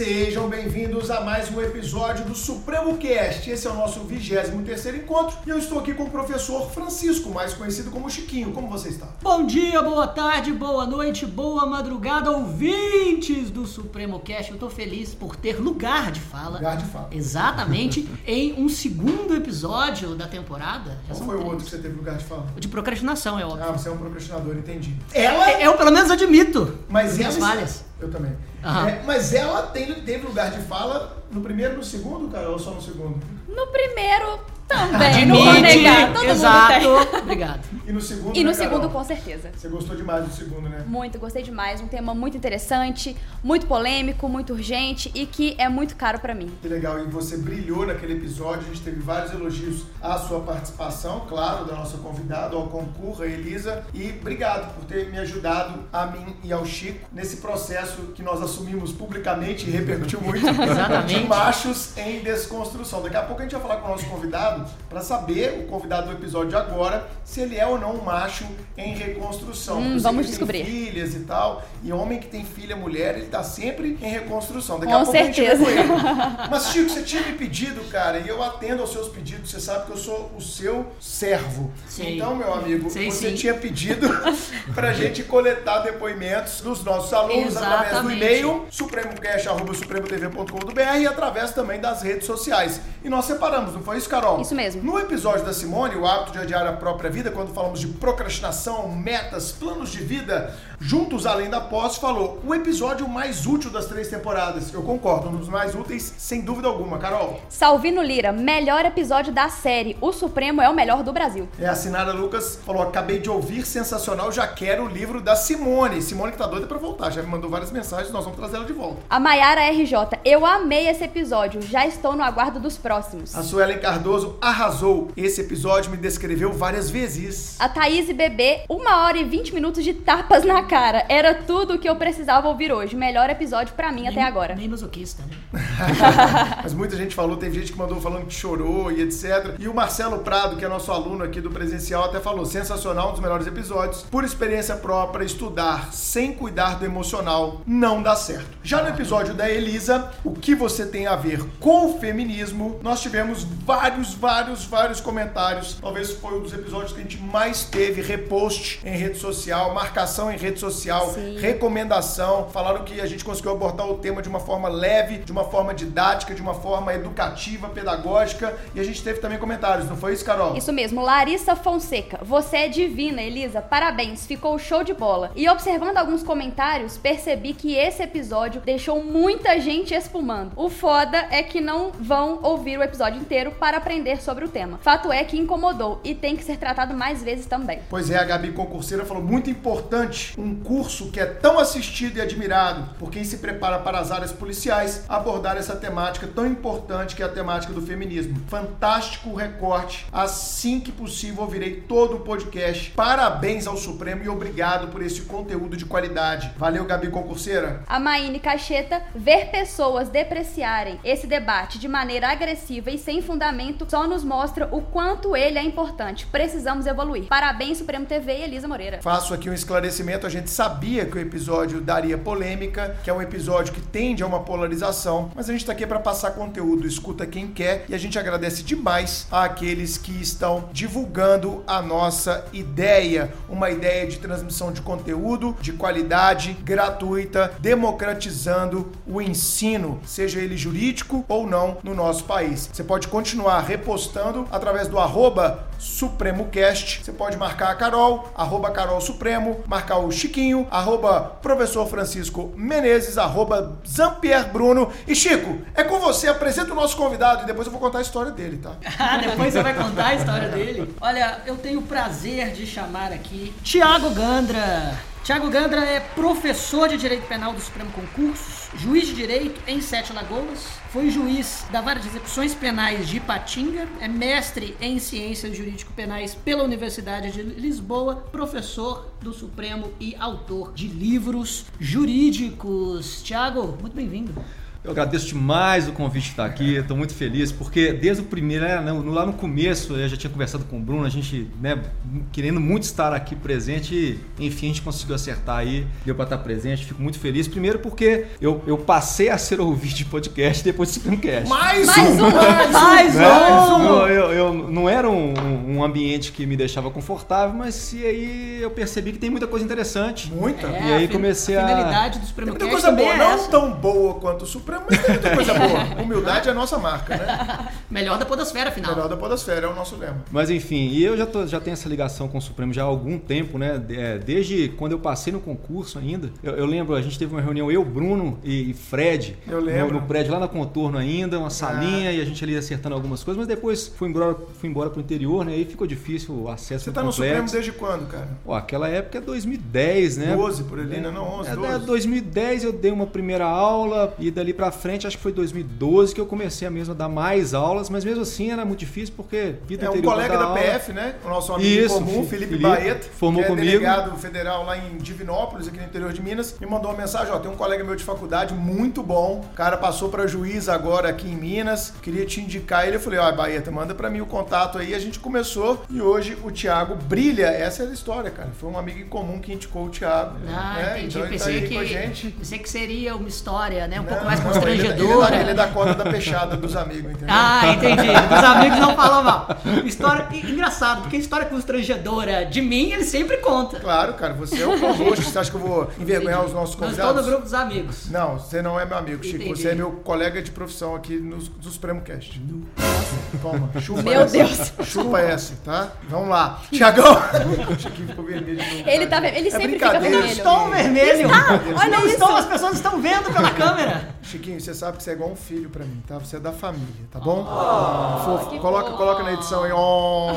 Sejam bem-vindos a mais um episódio do Supremo Cast. Esse é o nosso 23 encontro e eu estou aqui com o professor Francisco, mais conhecido como Chiquinho. Como você está? Bom dia, boa tarde, boa noite, boa madrugada, ouvintes do Supremo Cast. Eu tô feliz por ter lugar de fala. Lugar de fala. Exatamente, em um segundo episódio da temporada. Qual foi o outro que você teve lugar de fala? O de procrastinação, é óbvio. Ah, você é um procrastinador, entendi. Ela, Eu, pelo menos, admito. mas minhas ela... falhas. Eu também. É, mas ela tem, teve lugar de fala no primeiro e no segundo, cara, ou só no segundo? No primeiro também, não vou negar. Todo exato. mundo tem. Obrigado. E no segundo, E no né, Carol? segundo, com certeza. Você gostou demais do segundo, né? Muito, gostei demais. Um tema muito interessante, muito polêmico, muito urgente e que é muito caro pra mim. Que legal, e você brilhou naquele episódio, a gente teve vários elogios à sua participação, claro, da nossa convidada, ao concurso, a Elisa, e obrigado por ter me ajudado, a mim e ao Chico, nesse processo que nós assumimos publicamente e repercutiu muito, Exatamente. de machos em desconstrução. Daqui a pouco a gente vai falar com o nosso convidado para saber, o convidado do episódio de agora, se ele é ou não um macho em reconstrução. Hum, vamos que ele tem descobrir. filhas e tal, e homem que tem filha, mulher, ele tá sempre em reconstrução. Daqui Com a pouco a gente vai certeza. Mas, Chico, você tinha me pedido, cara, e eu atendo aos seus pedidos. Você sabe que eu sou o seu servo. Sei. Então, meu amigo, Sei você sim. tinha pedido pra gente coletar depoimentos dos nossos alunos através do Exatamente. e-mail supremocast.supremotv.com.br e através também das redes sociais. E nós separamos, não foi isso, Carol? Isso mesmo. No episódio da Simone, o hábito de adiar a própria vida, quando falamos de procrastinação, metas, planos de vida, juntos além da posse, falou o episódio mais útil das três temporadas. Eu concordo, um dos mais úteis, sem dúvida alguma. Carol, Salvino Lira, melhor episódio da série. O Supremo é o melhor do Brasil. é a Sinara Lucas, falou: acabei de ouvir, sensacional, já quero o livro da Simone. Simone que tá doida pra voltar, já me mandou várias mensagens, nós vamos trazer ela de volta. A Maiara RJ, eu amei esse episódio. Já estou no aguardo dos próximos. A Suelen Cardoso arrasou. Esse episódio me descreveu várias vezes. A Thaís Bebê, uma hora e 20 minutos de tapas na cara. Era tudo o que eu precisava ouvir hoje. Melhor episódio pra mim até Nem- agora. Nem masoquista, né? Mas muita gente falou, teve gente que mandou falando que chorou e etc. E o Marcelo Prado, que é nosso aluno aqui do presencial, até falou: sensacional, um dos melhores episódios. Por experiência própria, estudar sem cuidar do emocional não dá certo. Já no episódio da Elisa, o que você tem a ver com o feminismo, nós tivemos vários, vários, vários comentários. Talvez foi um dos episódios que a gente mais teve repost em rede social, marcação em rede social, Sim. recomendação. Falaram que a gente conseguiu abordar o tema de uma forma leve, de uma forma didática, de uma forma educativa, pedagógica. E a gente teve também comentários, não foi isso, Carol? Isso mesmo, Larissa Fonseca. Você é divina, Elisa. Parabéns, ficou show de bola. E observando alguns comentários, percebi que esse episódio deixou muita gente espumando. O foda é que não vão ouvir o episódio inteiro para aprender sobre o tema. Fato é que incomodou e tem que ser tratado mais vezes também. Pois é, a Gabi Concurseira falou muito importante um curso que é tão assistido e admirado por quem se prepara para as áreas policiais abordar essa temática tão importante que é a temática do feminismo. Fantástico recorte. Assim que possível ouvirei todo o podcast. Parabéns ao Supremo e obrigado por esse conteúdo de qualidade. Valeu, Gabi Concurseira. A Maíne Cacheta, ver pessoas depreciarem esse debate de maneira agressiva e sem fundamento só nos mostra o quanto ele é importante. Precisamos evoluir. Parabéns, Supremo TV e Elisa Moreira. Faço aqui um esclarecimento. A gente sabia que o episódio daria polêmica, que é um episódio que tende a uma polarização, mas a gente tá aqui para passar conteúdo, escuta quem quer e a gente agradece demais àqueles que estão divulgando a nossa ideia, uma ideia de transmissão de conteúdo de qualidade, gratuita, democratizando o ensino, seja ele jurídico ou não, no nosso país. Você pode continuar repostando através do arroba SupremoCast. Você pode marcar a Carol, arroba Carol Supremo, marcar o Chiquinho, arroba Professor Francisco Menezes, arroba Zampier Bruno. E Chico, é com você, apresenta o nosso convidado e depois eu vou contar a história dele, tá? Ah, depois você vai contar a história dele. Olha, eu tenho o prazer de chamar aqui Tiago Gandra. Tiago Gandra é professor de Direito Penal do Supremo Concurso, juiz de Direito em Sete Lagoas, foi juiz da Vara de Execuções Penais de Ipatinga, é mestre em Ciências Jurídico-Penais pela Universidade de Lisboa, professor do Supremo e autor de livros jurídicos. Tiago, muito bem-vindo. Eu agradeço demais o convite de estar aqui, estou muito feliz, porque desde o primeiro, né, lá no começo, eu já tinha conversado com o Bruno, a gente, né, querendo muito estar aqui presente, e, enfim, a gente conseguiu acertar aí, deu para estar presente, fico muito feliz. Primeiro porque eu, eu passei a ser ouvinte de podcast depois do Supremecast. Mais, Mais um! um! Mais Né? um! Eu, eu- eu- não era um, um ambiente que me deixava confortável, mas e aí eu percebi que tem muita coisa interessante. Muita. É, E aí a fin- comecei a- finalidade do muita Cast coisa boa, é não tão boa quanto o Supremo, mas tem muita coisa boa. Humildade é a nossa marca, né? Melhor da podosfera, afinal. Melhor da Podosfera, é o nosso lema. Mas enfim, e eu já, tô- já tenho essa ligação com o Supremo já há algum tempo, né? É, desde quando eu passei no concurso ainda. Eu, eu lembro, a gente teve uma reunião, eu, Bruno e, e Fred. Eu lembro. No, no prédio lá na Contorno ainda, uma salinha e a gente ali acertando algumas coisas, mas depois fui embora, fui embora pro interior, né? Aí ficou difícil o acesso Você tá no Supremo complexo. desde quando, cara? Pô, aquela época é 2010, né? 12 por ali, né? Não, 11, É, 12. é, 2010 eu dei uma primeira aula e dali pra frente, acho que foi 2012 que eu comecei a mesmo a dar mais aulas, mas mesmo assim era muito difícil porque vida É um colega da PF, né? O nosso amigo Isso, comum, Felipe, Felipe, Baeta, formou que é comigo. delegado federal lá em Divinópolis, aqui no interior de Minas, me mandou uma mensagem, ó, tem um colega meu de faculdade muito bom, o cara passou pra juiz agora aqui em Minas, queria te indicar ele, eu falei, ó, Baeta, manda pra mim o contato aí, a gente começou e hoje o Thiago brilha, essa é a história, cara, foi um amigo em comum que indicou o Thiago, Ah, né? entendi. Então tá pensei, aí que, com a gente. pensei que seria uma história, né? Um Não, pouco mais não, ele é da- constrangedora. Ele da, ele é da cota da peixada dos amigos, entendeu? Ah, entendi. Os amigos não falam mal. História e- engraçado, porque história constrangedora de mim, ele sempre conta. Claro, cara, você é o co-host, você acha que eu vou envergonhar os nossos Não convidados? estou no grupo dos amigos. Não, você não é meu amigo, Chico. Entendi. Você é meu colega de profissão aqui no, do Supremo Cast. Toma, chupa Meu essa. Deus. Chupa essa, tá? Vamos lá. Tiagão. o Chiquinho ficou vermelho de novo. Ele, tá, ele É sempre fica brincadeira. Eu vermelho. estou vermelho. olha não isso. Estou, as pessoas estão vendo pela câmera. Chiquinho, você sabe que você é igual um filho pra mim, tá? Você é da família, tá bom? Fofo. Coloca, coloca na edição aí. Oh.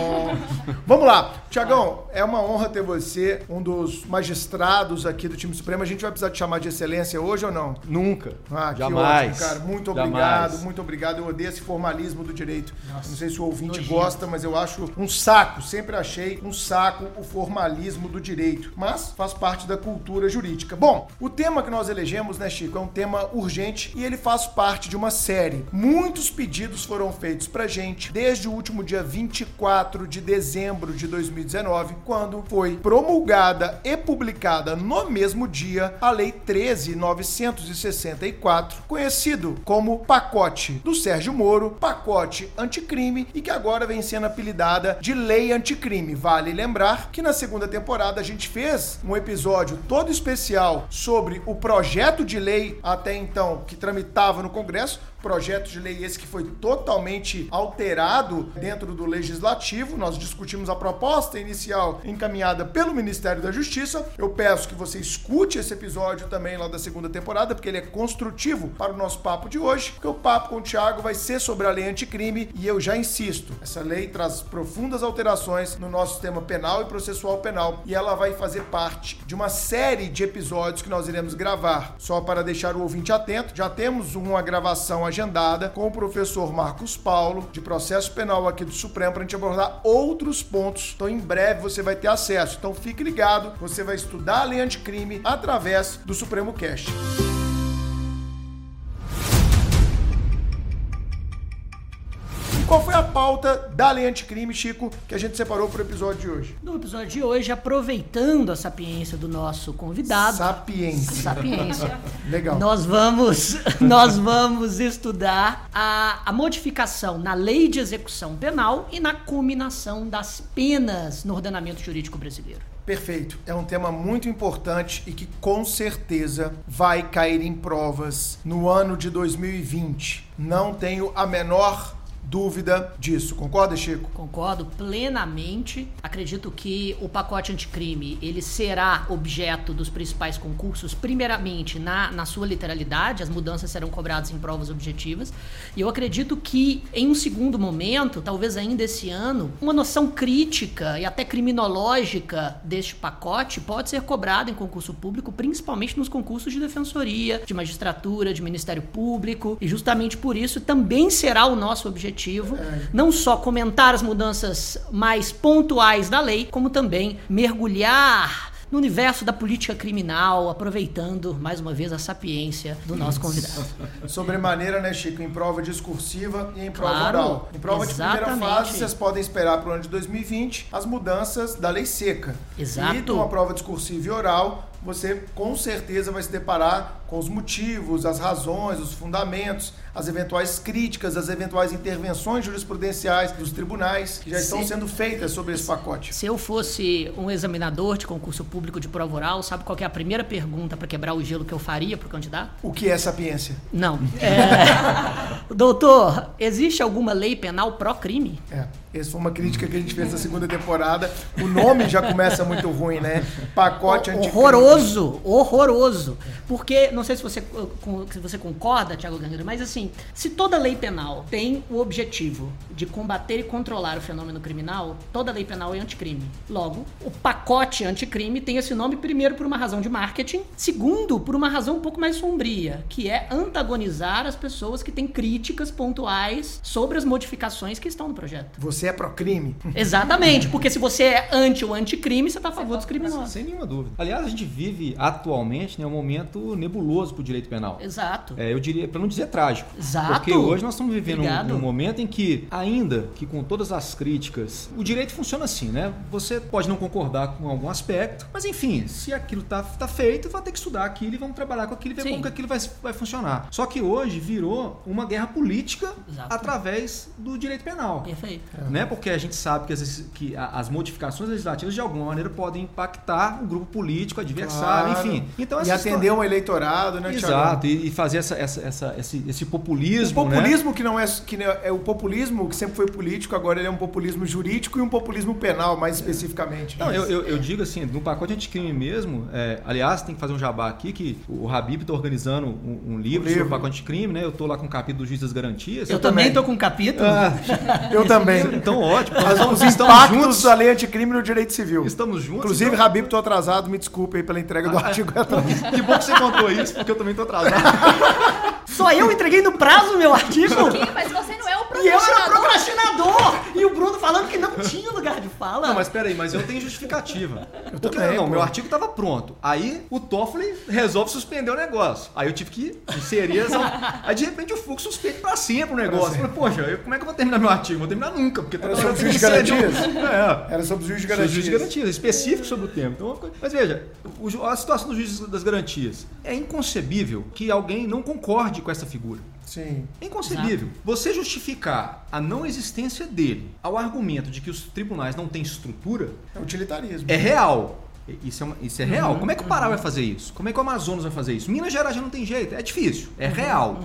Vamos lá. Tiagão, é uma honra ter você, um dos magistrados aqui do time Supremo. A gente vai precisar te chamar de excelência hoje ou não? Nunca. Ah, que Jamais. ótimo, cara. Muito Jamais. obrigado, muito obrigado. Eu odeio esse formalismo do direito. Não sei se o ouvinte gosta, mas eu acho um saco. Sempre achei um saco o formalismo do direito. Mas faz parte da cultura jurídica. Bom, o tema que nós elegemos, né, Chico, é um tema urgente e ele faz parte de uma série. Muitos pedidos foram feitos pra gente desde o último dia 24 de dezembro de 2019, quando foi promulgada e publicada no mesmo dia a Lei 13.964, conhecido como pacote do Sérgio Moro, pacote anticrime e que agora vem sendo apelidada de Lei Anticrime. Vale lembrar que na segunda temporada a gente fez um episódio todo especial sobre o projeto de lei até então que tramitava no Congresso, projeto de lei esse que foi totalmente alterado dentro do legislativo. Nós discutimos a proposta inicial encaminhada pelo Ministério da Justiça. Eu peço que você escute esse episódio também lá da segunda temporada, porque ele é construtivo para o nosso papo de hoje, porque o papo com o Thiago vai ser sobre a lei anticrime e eu já insisto, essa lei traz profundas alterações no nosso sistema penal e processual penal e ela vai fazer parte de uma série de episódios que nós iremos gravar. Só para deixar o ouvinte atento, já temos uma gravação agendada com o professor Marcos Paulo, de processo penal aqui do Supremo, para a gente abordar outros pontos. Então, em breve você vai ter acesso. Então, fique ligado, você vai estudar a lei anticrime através do Supremo Cast. E qual foi a pauta da lei anticrime, Chico, que a gente separou para o episódio de hoje? No episódio de hoje, aproveitando a sapiência do nosso convidado. Sapiência. Sapiência. Legal. Nós vamos, nós vamos estudar a, a modificação na lei de execução penal e na combinação das penas no ordenamento jurídico brasileiro. Perfeito. É um tema muito importante e que com certeza vai cair em provas no ano de 2020. Não tenho a menor dúvida disso. Concorda, Chico? Concordo plenamente. Acredito que o pacote anticrime ele será objeto dos principais concursos, primeiramente na, na sua literalidade, as mudanças serão cobradas em provas objetivas. E eu acredito que, em um segundo momento, talvez ainda esse ano, uma noção crítica e até criminológica deste pacote pode ser cobrada em concurso público, principalmente nos concursos de defensoria, de magistratura, de Ministério Público. E justamente por isso também será o nosso objetivo não só comentar as mudanças mais pontuais da lei, como também mergulhar no universo da política criminal, aproveitando mais uma vez a sapiência do nosso convidado. Sobremaneira, né, Chico? Em prova discursiva e em prova Claro, oral. Em prova de primeira exatamente. fase, vocês podem esperar para o ano de 2020 as mudanças da lei seca. Exato. E numa prova discursiva e oral, você com certeza vai se deparar com os motivos, as razões, os fundamentos, as eventuais críticas, as eventuais intervenções jurisprudenciais dos tribunais que já estão Sim. sendo feitas sobre esse pacote. Se eu fosse um examinador de concurso público de prova oral, sabe qual é a primeira pergunta para quebrar o gelo que eu faria pro candidato? O que é sapiência? Não. É... Doutor, existe alguma lei penal pró-crime? É, essa foi uma crítica que a gente fez na segunda temporada. O nome já começa muito ruim, né? Pacote anticrime. Horroroso, horroroso. Porque, não sei se você, com- se você concorda, Tiago Gangra, mas assim, se toda lei penal tem o objetivo de combater e controlar o fenômeno criminal, toda lei penal é anticrime. Logo, o pacote anticrime tem esse nome, primeiro, por uma razão de marketing, segundo, por uma razão um pouco mais sombria, que é antagonizar as pessoas que têm críticas pontuais sobre as modificações que estão no projeto. Você é pró-crime? Exatamente, porque se você é anti ou anticrime, você está a favor dos criminosos. Sem nenhuma dúvida. Aliás, a gente vive atualmente né, um momento nebuloso para o direito penal. Exato. É, eu diria, para não dizer trágico. Exato. Porque hoje nós estamos vivendo um, um momento em que, ainda que com todas as críticas, o direito funciona assim, né? Você pode não concordar com algum aspecto, mas enfim, se aquilo tá, tá feito, vai ter que estudar aquilo e vamos trabalhar com aquilo e ver Sim. como que aquilo vai, vai funcionar. Só que hoje virou uma guerra política Exato. através do direito penal. Perfeito. Né? Porque a gente sabe que as, que as modificações legislativas de alguma maneira podem impactar o grupo político, adversário, Claro. enfim. Então, e atender um eleitorado, né, Thiago? Exato, e, e fazer essa, essa, essa- esse, esse O populismo, né? populismo que não é que não é, é o populismo que sempre foi político, agora ele é um populismo jurídico e um populismo penal, mais especificamente. Não, eu, eu, eu digo assim, no pacote anticrime mesmo, é, aliás, tem que fazer um jabá aqui, que o Habib está organizando um, um livro Um sobre livro. o pacote anticrime, né? Eu tô lá com o capítulo do Juiz das Garantias. Eu, Eu também tô com um capítulo. Ah, Eu também. então ótimo. Mas Nós os estamos impactos juntos. da lei anticrime no direito civil. Estamos juntos. Inclusive, então- Rabib, tô atrasado, me desculpe aí pela entrega do Ah, artigo. Que bom que você contou isso, porque eu também tô atrasado. Só eu entreguei no prazo meu artigo. Ih, mas você não é o E eu era procrastinador. procrastinador! E o Bruno falando que não tinha lugar de fala. Não, mas peraí, mas eu tenho justificativa. Porque, também, não, pô. meu artigo tava pronto. Aí o Toffoli resolve suspender o negócio. Aí eu tive que inserir essa... Aí de repente o Fux suspende pra sempre o negócio. Eu falei, poxa, eu- como é que eu vou terminar meu artigo? Não vou terminar nunca, porque toda Era eu sobre juiz de um- É. Era sobre o juiz de Sobre o garantias. juiz de garantias, específico sobre o tema. Então, mas veja, o a situação do juiz das garantias. É inconcebível que alguém não concorde com essa figura. Sim. É inconcebível. Você justificar a não existência dele ao argumento de que os tribunais não têm estrutura É utilitarismo. é real. Isso é, uma- isso é real. Como é que o Pará vai fazer isso? Como é que o Amazonas vai fazer isso? Minas Gerais já não tem jeito. É difícil. É real.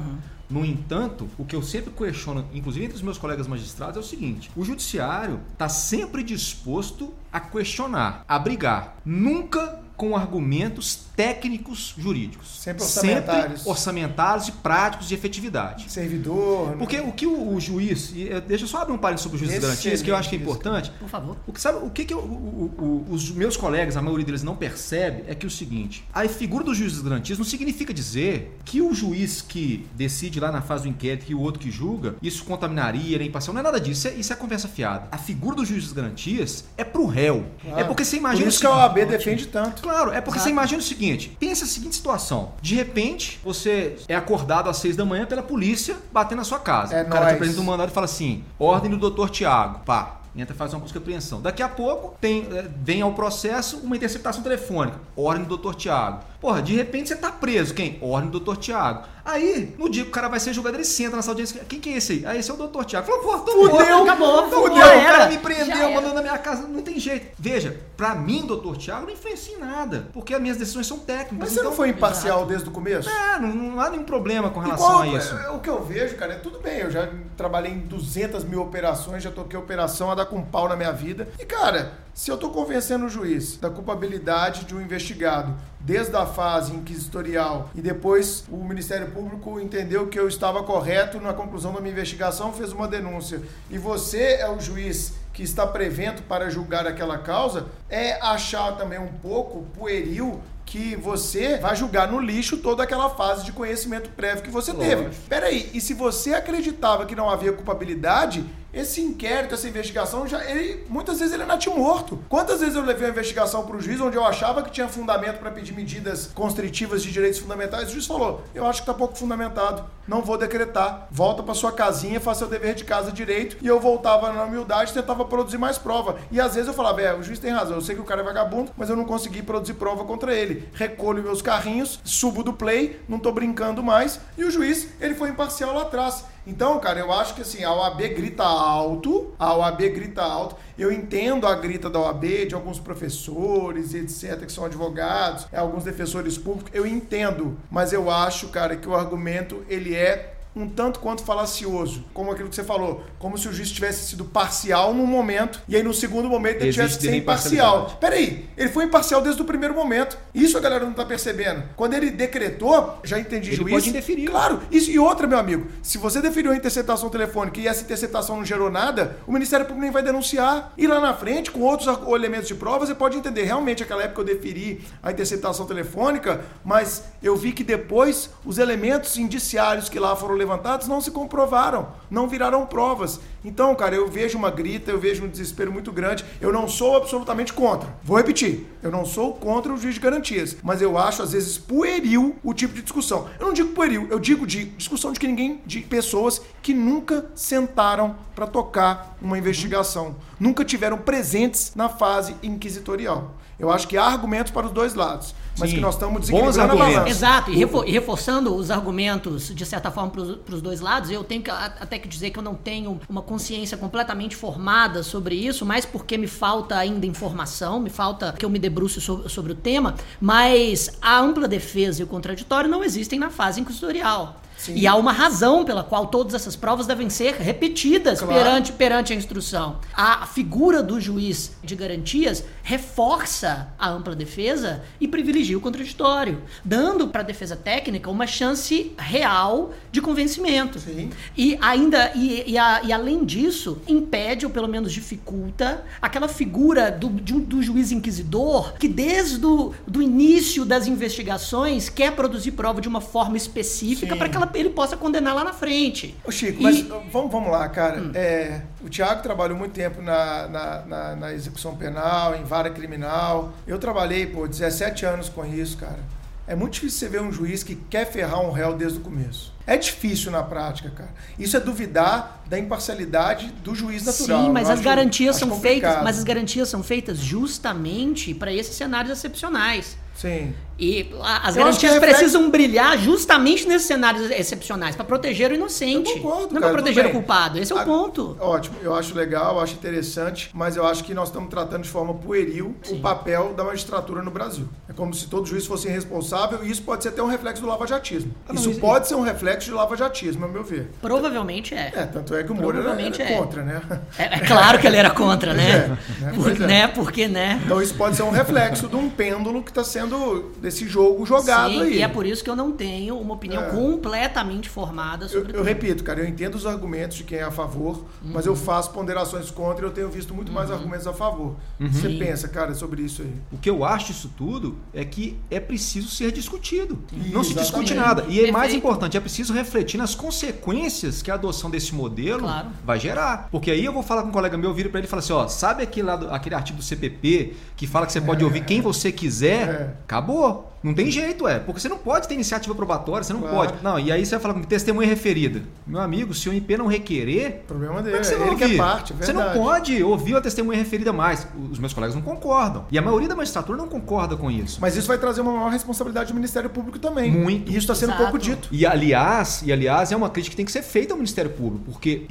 No entanto, o que eu sempre questiono, inclusive entre os meus colegas magistrados, é o seguinte: o judiciário está sempre disposto a questionar, a brigar. Nunca com argumentos técnicos jurídicos. Sempre orçamentários. Sempre orçamentários e práticos de efetividade. Servidor. Porque o que o, o juiz. eh, Deixa eu só abrir um parênteses sobre o juiz das garantias, que eu acho que é importante. Por favor. O que, sabe, o que, que eu- o- o- o- os meus colegas, a maioria deles, não percebe é que o seguinte: a figura do juiz das garantias não significa dizer que o juiz que decide lá na fase do inquérito e o outro que julga, isso contaminaria, era imparcial. Não é nada disso. Isso é, isso é conversa fiada. A figura do juiz das garantias é pro réu. Claro. É porque você Por imagina. isso o que a OAB defende tanto. Claro, é porque Exato. você imagina o seguinte: pensa a seguinte situação. De repente, você é acordado às seis da manhã pela polícia batendo na sua casa. É o cara nóis. te apresenta um mandado e fala assim: ordem do doutor Tiago. Pá. Entra e faz uma busca e apreensão. Daqui a pouco tem, é, vem ao processo uma interceptação telefônica. Ordem do doutor Tiago. Porra, de repente você tá preso. Quem? Ordem do doutor Tiago. Aí, no dia que o cara vai ser julgado, ele senta nessa audiência. Quem que é esse aí? Ah, esse é o doutor Tiago. Falou, porra, tô Fudeu, morto. acabou, Fudeu, fudeu, o cara me prendeu, mandou na minha casa. Não tem jeito. Veja, pra mim, doutor Tiago, não influencia em nada. Porque as minhas decisões são técnicas. Mas você não então- foi imparcial desde o começo? É, não, não há nenhum problema com relação qual- a isso. é, O que eu vejo, cara, é tudo bem. Eu já trabalhei em 200 mil operações, já toquei operação a dar com pau na minha vida. E, cara, se eu tô convencendo o juiz da culpabilidade de um investigado desde a fase inquisitorial e depois o Ministério Público entendeu que eu estava correto na conclusão da minha investigação, fez uma denúncia, e você é o juiz que está prevento para julgar aquela causa, é achar também um pouco pueril que você vai jogar no lixo toda aquela fase de conhecimento prévio que você teve. Lógico. Peraí, e se você acreditava que não havia culpabilidade, esse inquérito, essa investigação, já, ele, muitas vezes ele é natimorto. Quantas vezes eu levei uma investigação para o juiz onde eu achava que tinha fundamento para pedir medidas constritivas de direitos fundamentais? O juiz falou: eu acho que está pouco fundamentado, não vou decretar. Volta para sua casinha, faça seu dever de casa direito. E eu voltava na humildade e tentava produzir mais prova. E às vezes eu falava: é, o juiz tem razão, eu sei que o cara é vagabundo, mas eu não consegui produzir prova contra ele. Recolho meus carrinhos, subo do play, não tô brincando mais. E o juiz, ele foi imparcial lá atrás. Então, cara, eu acho que assim, a OAB grita alto, a OAB grita alto. Eu entendo a grita da OAB, de alguns professores, etc., que são advogados, é, alguns defensores públicos, eu entendo. Mas eu acho, cara, que o argumento, ele é um tanto quanto falacioso, como aquilo que você falou, como se o juiz tivesse sido parcial num momento e aí no segundo momento ele Existe tivesse que ser imparcial. Peraí, ele foi imparcial desde o primeiro momento. Isso a galera não tá percebendo. Quando ele decretou, já entendi Ele juiz. pode indeferir. Claro. Isso, e outra, meu amigo, se você deferiu a interceptação telefônica e essa interceptação não gerou nada, o Ministério Público nem vai denunciar. E lá na frente, com outros elementos de prova, você pode entender. Realmente, naquela época eu deferi a interceptação telefônica, mas eu vi que depois os elementos indiciários que lá foram levantados não se comprovaram, não viraram provas. Então, cara, eu vejo uma grita, eu vejo um desespero muito grande. Eu não sou absolutamente contra. Vou repetir, eu não sou contra o juiz de garantias, mas eu acho às vezes pueril o tipo de discussão. Eu não digo pueril, eu digo de discussão de que ninguém, de pessoas que nunca sentaram para tocar uma investigação, nunca tiveram presentes na fase inquisitorial. Eu acho que há argumentos para os dois lados, mas Sim. que nós estamos desequilibrando a argumentos. Exato, e, refo- e reforçando os argumentos, de certa forma, para os dois lados, eu tenho que, até que dizer que eu não tenho uma consciência completamente formada sobre isso, mais porque me falta ainda informação, me falta que eu me debruce so- sobre o tema, mas a ampla defesa e o contraditório não existem na fase inquisitorial. Sim. E há uma razão pela qual todas essas provas devem ser repetidas Claro. perante, perante a instrução. A figura do juiz de garantias reforça a ampla defesa e privilegia o contraditório, dando para a defesa técnica uma chance real de convencimento. Sim. E ainda e, e a- e além disso, impede ou pelo menos dificulta aquela figura do, de do juiz inquisidor que desde o do início das investigações quer produzir prova de uma forma específica para que ela- ele possa condenar lá na frente. Ô Chico, E- mas vamos, vamos lá, cara. Hum. É, o Thiago trabalhou muito tempo na, na, na- na execução penal, em vara criminal. Eu trabalhei, pô, 17 anos com isso, cara. É muito difícil você ver um juiz que quer ferrar um réu desde o começo. É difícil na prática, cara. Isso é duvidar da imparcialidade do juiz natural. Sim, mas as acho- garantias acho são feitas, complicado. mas as garantias são feitas justamente para esses cenários excepcionais. Sim. E as Eu garantias reflete- precisam brilhar justamente nesses cenários excepcionais para proteger o inocente. Eu concordo, não para proteger o culpado. Esse é o A- ponto. Ótimo, eu acho legal, eu acho interessante, mas eu acho que nós estamos tratando de forma pueril o papel da magistratura no Brasil. É como se todo juiz fosse irresponsável e isso pode ser até um reflexo do lavajatismo. Ah, isso isso- pode ser um reflexo de lavajatismo, a meu ver. Provavelmente é. É, tanto é que o Moura era, era é. contra, né? É, é claro que ele era contra, né? é, né? Por- é. né? Porque, né? Então isso pode ser um reflexo de um pêndulo que está sendo desse jogo jogado Sim, aí. e é por isso que eu não tenho uma opinião É. completamente formada Eu, sobre eu tudo. repito, cara, eu entendo os argumentos de quem é a favor, mas Uhum. eu faço ponderações contra e eu tenho visto muito mais argumentos a favor. Você Sim. pensa, cara, sobre isso aí? O que eu acho disso tudo é que é preciso ser discutido. Não se discute Exatamente. nada. E é mais Perfeito. importante, é preciso refletir nas consequências que a adoção desse modelo Claro. vai gerar. Porque aí eu vou falar com um colega meu, eu viro pra ele e falo assim: ó, sabe aquele, aquele artigo do CPP que fala que você pode ouvir quem você quiser? É. Acabou. well Não tem jeito, é. Porque você não pode ter iniciativa probatória, você não Claro. pode. Não, e aí você vai falar com testemunha referida. Meu amigo, se o MP não requerer, Problema como dele, é que você que é parte, é Você não pode ouvir a testemunha referida mais. Os meus colegas não concordam. E a maioria da magistratura não concorda com isso. Mas isso vai trazer uma maior responsabilidade do Ministério Público também. Muito. E isso está sendo Exato. pouco dito. E aliás, e aliás, é uma crítica que tem que ser feita ao Ministério Público, porque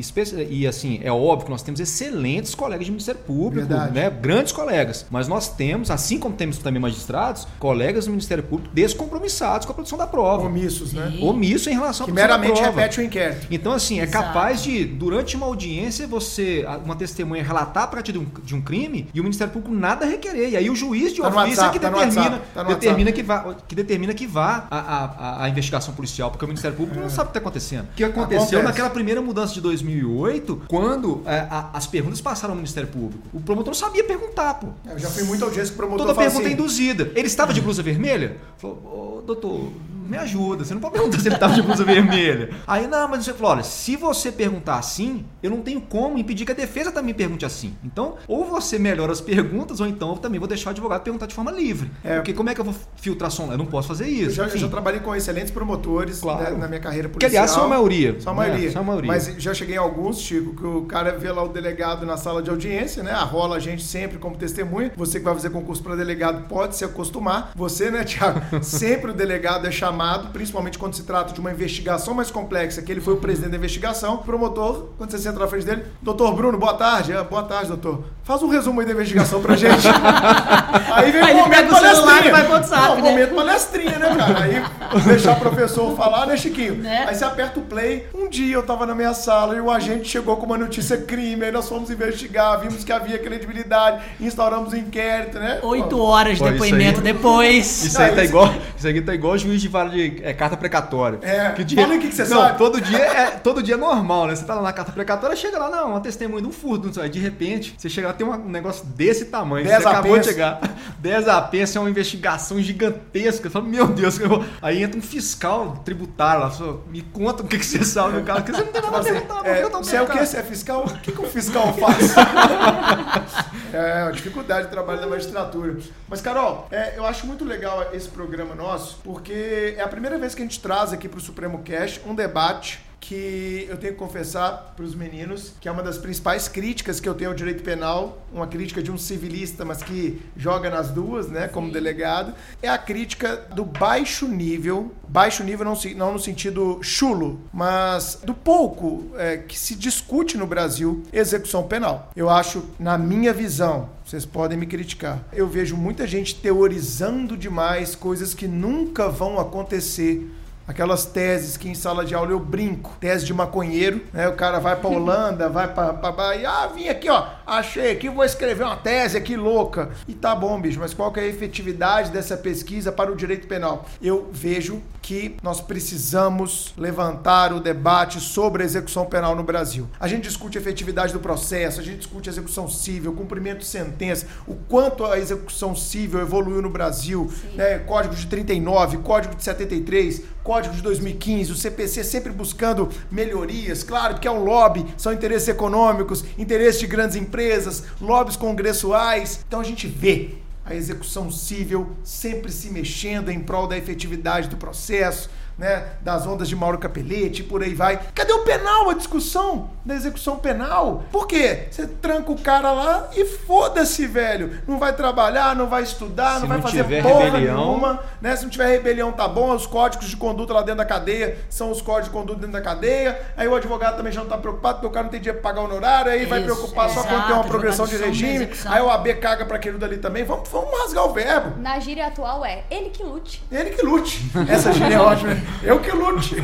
e assim, é óbvio que nós temos excelentes colegas de Ministério Público, Verdade. né? Grandes colegas, mas nós temos, assim como temos também magistrados, colegas do Ministério Público descompromissados com a produção da prova. Omissos, né? Sim. Omisso em relação à Que produção da meramente prova. repete o inquérito. Então, assim, é Exato. capaz de, durante uma audiência, você, uma testemunha relatar a prática de um, de um crime e o Ministério Público nada requerer. E aí o juiz de Tá ofício é que tá determina, WhatsApp, tá determina, que vá, que determina que vá a, a- a- investigação policial, porque o Ministério Público não sabe o que está acontecendo. O que aconteceu Acontece. naquela primeira mudança de 2008, quando é, a- as perguntas passaram ao Ministério Público. O promotor não sabia perguntar, pô. Eu já fui muito audiência que o promotor Toda pergunta é assim, induzida. Ele estava de blusa vermelha? Vermelha? Falou, ô, doutor, me ajuda, você não pode perguntar se ele tava de blusa vermelha. Aí, não, mas você falou, olha, se você perguntar assim, eu não tenho como impedir que a defesa também pergunte assim. Então, ou você melhora as perguntas, ou então eu também vou deixar o advogado perguntar de forma livre. É. Porque como é que eu vou filtrar som? Eu não posso fazer Eu isso. já, eu já trabalhei com excelentes promotores Claro. né, na minha carreira Que policial. aliás são a maioria. Só a né? maioria. São a maioria. Mas já cheguei em alguns, Chico, que o cara vê lá o delegado na sala de audiência, né? Arrola a gente sempre como testemunha. Você que vai fazer concurso para delegado pode se acostumar. Você, né, Tiago? sempre o delegado é chamado, principalmente quando se trata de uma investigação mais complexa, que ele foi o presidente da investigação. O promotor, quando você senta na frente dele, doutor Bruno, boa tarde. Ah, boa tarde, doutor. Faz um resumo aí da investigação pra gente. aí vem Aí o momento pega o celular palestrinha. vai WhatsApp, Não, né? momento palestrinha, né, cara? Aí deixar o professor falar, né, Chiquinho? Né? Aí você aperta o play. Um dia eu tava na minha sala e o agente chegou com uma notícia crime, aí nós fomos investigar, vimos que havia credibilidade, instauramos um inquérito, né? Oito horas de depoimento depois. Isso aí Não, tá isso- igual, isso aqui tá igual juiz de vara de é, carta precatória. É, Que fala aí o que que você não, sabe. todo dia é todo dia é normal, né? Você tá lá na carta precatória, chega lá, não, uma testemunha de um furto, não sei, aí de repente, você chega lá tem um negócio desse tamanho, Dez você acabou de apenso. chegar. 10 apensos é uma investigação gigantesca. Você fala, meu Deus, eu vou- aí entra um fiscal tributário lá, fala, me conta o que, que você sabe, cara, porque você não tem nada a perguntar, é, eu tô você é o quê? Você é fiscal? O que, que o fiscal faz? é, a dificuldade de trabalho da magistratura. Mas, Carol, é, eu acho muito legal esse programa nosso, porque é a primeira vez que a gente traz aqui para o Supremo Cash um debate que eu tenho que confessar para os meninos que é uma das principais críticas que eu tenho ao direito penal, uma crítica de um civilista, mas que joga nas duas, né, como delegado, é a crítica do baixo nível, baixo nível não, não no sentido chulo, mas do pouco é, que se discute no Brasil execução penal. Eu acho, na minha visão, vocês podem me criticar. Eu vejo muita gente teorizando demais coisas que nunca vão acontecer. Aquelas teses que em sala de aula eu brinco, tese de maconheiro, né? O cara vai pra Holanda, vai pra, pra Bahia, ah, vim aqui, ó, achei aqui, vou escrever uma tese aqui louca. E tá bom, bicho, mas qual que é a efetividade dessa pesquisa para o direito penal? Eu vejo que nós precisamos levantar o debate sobre a execução penal no Brasil. A gente discute a efetividade do processo, a gente discute a execução civil, cumprimento de sentença, o quanto a execução civil evoluiu no Brasil, né? Código de 39, Código de 73, Código de 2015, o CPC sempre buscando melhorias, claro que é um lobby, são interesses econômicos, interesses de grandes empresas, lobbies congressuais. Então a gente vê a execução civil sempre se mexendo em prol da efetividade do processo, né, das ondas de Mauro Capelete e por aí vai. Cadê o penal, a discussão da execução penal? Por quê? Você tranca o cara lá e foda-se, velho. Não vai trabalhar, não vai estudar, Se não vai não fazer tiver porra rebelião- nenhuma, né? Se não tiver rebelião, tá bom. Os códigos de conduta lá dentro da cadeia são os códigos de conduta dentro da cadeia. Aí o advogado também já não tá preocupado, porque o cara não tem dinheiro pra pagar o honorário, aí vai Isso, preocupar só quando tem uma exato, progressão de regime. Aí o AB caga pra aquilo dali também. Vamos, vamos rasgar o verbo. Na gíria atual é ele que lute. Ele que lute. Essa gíria é ótima. Eu que lute.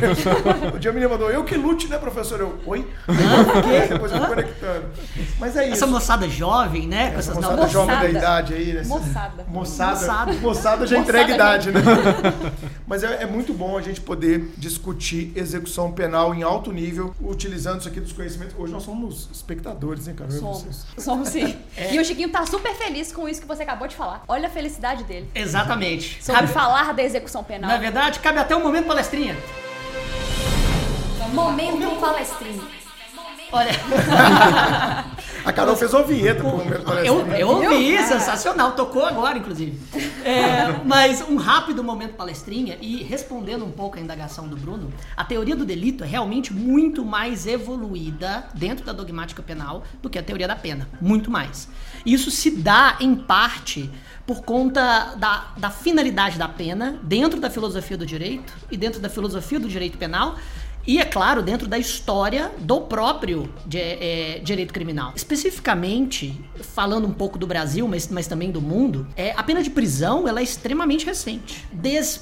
O dia menina mandou, eu que lute, né, professor? Eu, oi? Depois eu fui conectando. Mas é isso. Essa moçada jovem, né? Com essas moçada novas. jovem da Moçada. idade aí, né? Moçada. Moçada. Moçada. Moçada, já Moçada entrega idade, né? Mas é, é muito bom a gente poder discutir execução penal em alto nível, utilizando isso aqui dos conhecimentos. Hoje nós somos espectadores, hein, cara? Somos. Somos sim. É. E o Chiquinho tá super feliz com isso que você acabou de falar. Olha a felicidade dele. Exatamente. Sobre Cabe- falar da execução penal. Na verdade, cabe até um momento palestrinha. Momento palestrinho. Olha, A Carol fez uma vinheta pro momento eu, palestrinha. eu ouvi, sensacional, tocou agora, inclusive. É, mas um rápido momento palestrinha e respondendo um pouco a indagação do Bruno, a teoria do delito é realmente muito mais evoluída dentro da dogmática penal do que a teoria da pena. Muito mais. Isso se dá, em parte, por conta da, da finalidade da pena dentro da filosofia do direito e dentro da filosofia do direito penal. E, é claro, dentro da história do próprio de- é, direito criminal. Especificamente, falando um pouco do Brasil, mas, mas também do mundo, é, a pena de prisão ela é extremamente recente.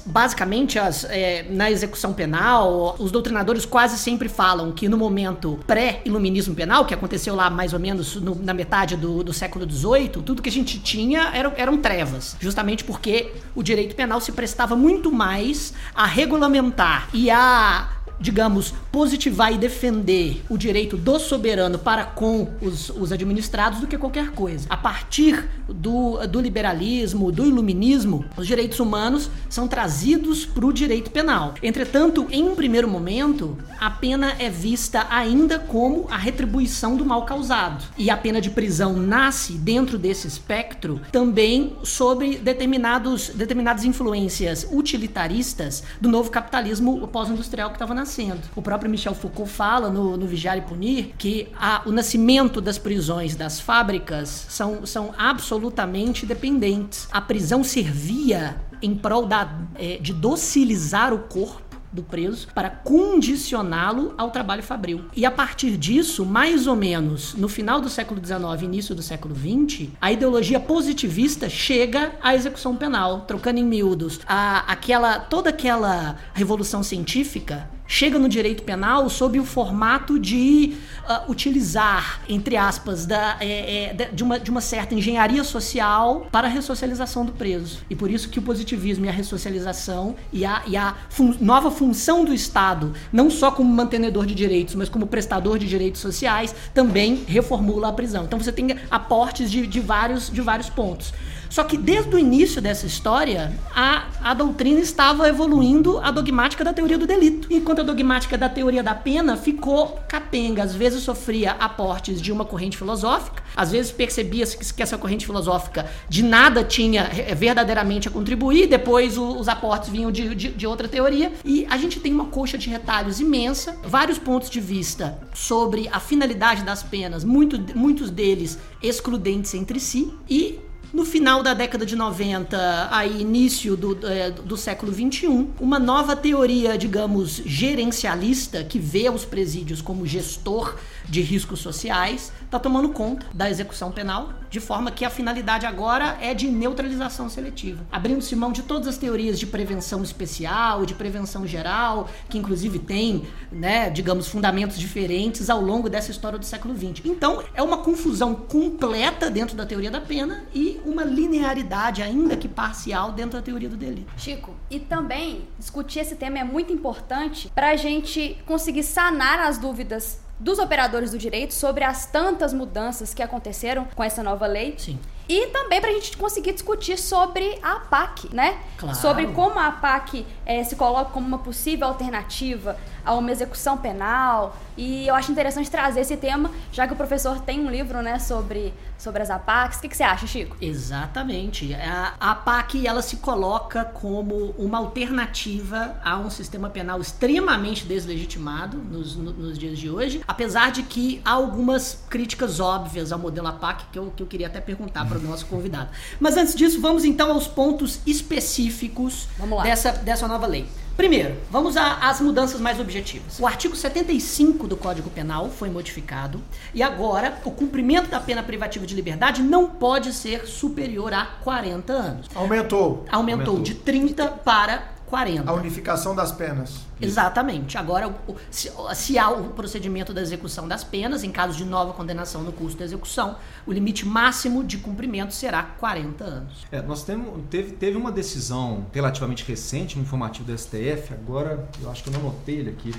Basicamente, as, é, na execução penal, os doutrinadores quase sempre falam que no momento pré-iluminismo penal, que aconteceu lá mais ou menos no- na metade do, do século XVIII, tudo que a gente tinha eram, eram trevas. Justamente porque o direito penal se prestava muito mais a regulamentar e a digamos, positivar e defender o direito do soberano para com os, os administrados do que qualquer coisa. A partir do, do liberalismo, do iluminismo, os direitos humanos são trazidos para o direito penal. Entretanto, em um primeiro momento, a pena é vista ainda como a retribuição do mal causado. E a pena de prisão nasce dentro desse espectro também sobre determinados, determinadas influências utilitaristas do novo capitalismo pós-industrial que estava nascendo. O próprio Michel Foucault fala no, no Vigiar e Punir que a, o nascimento das prisões, das fábricas, são, são absolutamente dependentes. A prisão servia em prol da, é, de docilizar o corpo do preso para condicioná-lo ao trabalho fabril. E a partir disso, mais ou menos no final do século XIX início do século XX, a ideologia positivista chega à execução penal, trocando em miúdos a, aquela toda aquela revolução científica chega no direito penal sob o formato de uh, utilizar, entre aspas, da, é, é, de, uma, de uma certa engenharia social para a ressocialização do preso. E por isso que o positivismo e a ressocialização e a, e a fun nova função do Estado, não só como mantenedor de direitos, mas como prestador de direitos sociais, também reformula a prisão. Então você tem aportes de, de, vários, de vários pontos. Só que desde o início dessa história, a, a doutrina estava evoluindo a dogmática da teoria do delito. Enquanto a dogmática da teoria da pena ficou capenga. Às vezes sofria aportes de uma corrente filosófica, às vezes percebia-se que, essa corrente filosófica de nada tinha verdadeiramente a contribuir, depois os aportes vinham de, de, de outra teoria. E a gente tem uma coxa de retalhos imensa, vários pontos de vista sobre a finalidade das penas, muito, muitos deles excludentes entre si, e no final da década de 90, aí início do, é, do século 21, uma nova teoria, digamos, gerencialista, que vê os presídios como gestor de riscos sociais, está tomando conta da execução penal, de forma que a finalidade agora é de neutralização seletiva, abrindo-se mão de todas as teorias de prevenção especial, de prevenção geral, que inclusive tem, né, digamos, fundamentos diferentes ao longo dessa história do século XX. Então, é uma confusão completa dentro da teoria da pena e uma linearidade, ainda que parcial, dentro da teoria do delito. Chico, e também discutir esse tema é muito importante para a gente conseguir sanar as dúvidas dos operadores do direito sobre as tantas mudanças que aconteceram com essa nova lei. Sim. E também para a gente conseguir discutir sobre a APAC, né? Claro. Sobre como a APAC é, se coloca como uma possível alternativa a uma execução penal. E eu acho interessante trazer esse tema, já que o professor tem um livro, né, sobre, sobre as APACs. O que, que você acha, Chico? Exatamente. A, a APAC, ela se coloca como uma alternativa a um sistema penal extremamente deslegitimado nos, no, nos dias de hoje, apesar de que há algumas críticas óbvias ao modelo APAC que eu, que eu queria até perguntar para o nosso convidado. Mas antes disso, vamos então aos pontos específicos dessa, dessa nova lei. Primeiro, vamos às mudanças mais objetivas. O artigo 75 do Código Penal foi modificado e agora o cumprimento da pena privativa de liberdade não pode ser superior a 40 anos. Aumentou. Aumentou, Aumentou. de 30 para 40. A unificação das penas. Exatamente. Agora, se, se há o procedimento da execução das penas, em caso de nova condenação no curso da execução, o limite máximo de cumprimento será 40 anos. É, nós temos, teve, teve uma decisão relativamente recente no informativo do STF, agora eu acho que eu não notei ele aqui,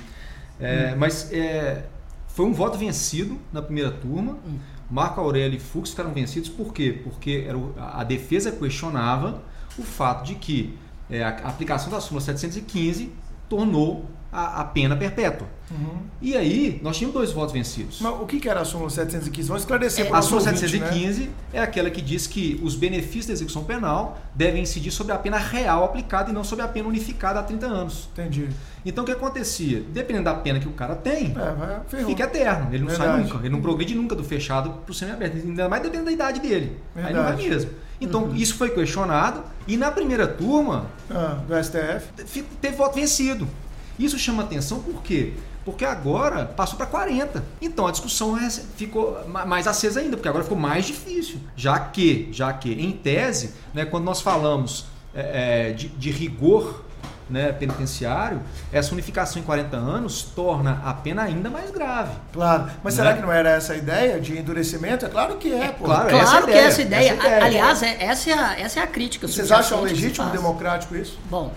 É, mas é, foi um voto vencido na primeira turma. Marco Aurélio e Fux ficaram vencidos por quê? Porque era a defesa questionava o fato de que é, a aplicação da súmula 715 tornou a, a pena perpétua. E aí, nós tínhamos dois votos vencidos. Mas o que que era a súmula 715? Vamos esclarecer É, para A o súmula nosso ouvinte, né? 715 é aquela que diz que os benefícios da execução penal devem incidir sobre a pena real aplicada e não sobre a pena unificada há 30 anos. Entendi. Então o que acontecia? Dependendo da pena que o cara tem, É, fica eterno. Ele não sai Verdade. nunca. Ele não progride nunca do fechado para o semiaberto. Ainda mais dependendo da idade dele. Aí não vai Verdade. mesmo. Então isso foi questionado. E na primeira turma, Ah, do STF. teve voto vencido. Isso chama atenção por quê? Porque agora passou para 40. Então a discussão é- ficou ma- mais acesa ainda, porque agora ficou mais difícil. Já que, já que em tese, né, quando nós falamos é, é, de, de rigor né, penitenciário, essa unificação em 40 anos torna a pena ainda mais grave. Claro. Mas Né? será que não era essa a ideia de endurecimento? É claro que é, pô. claro, Claro essa é que ideia, essa ideia. essa é a ideia. Aliás, é- essa, é a, essa é a crítica. Vocês acham legítimo, democrático isso? Bom,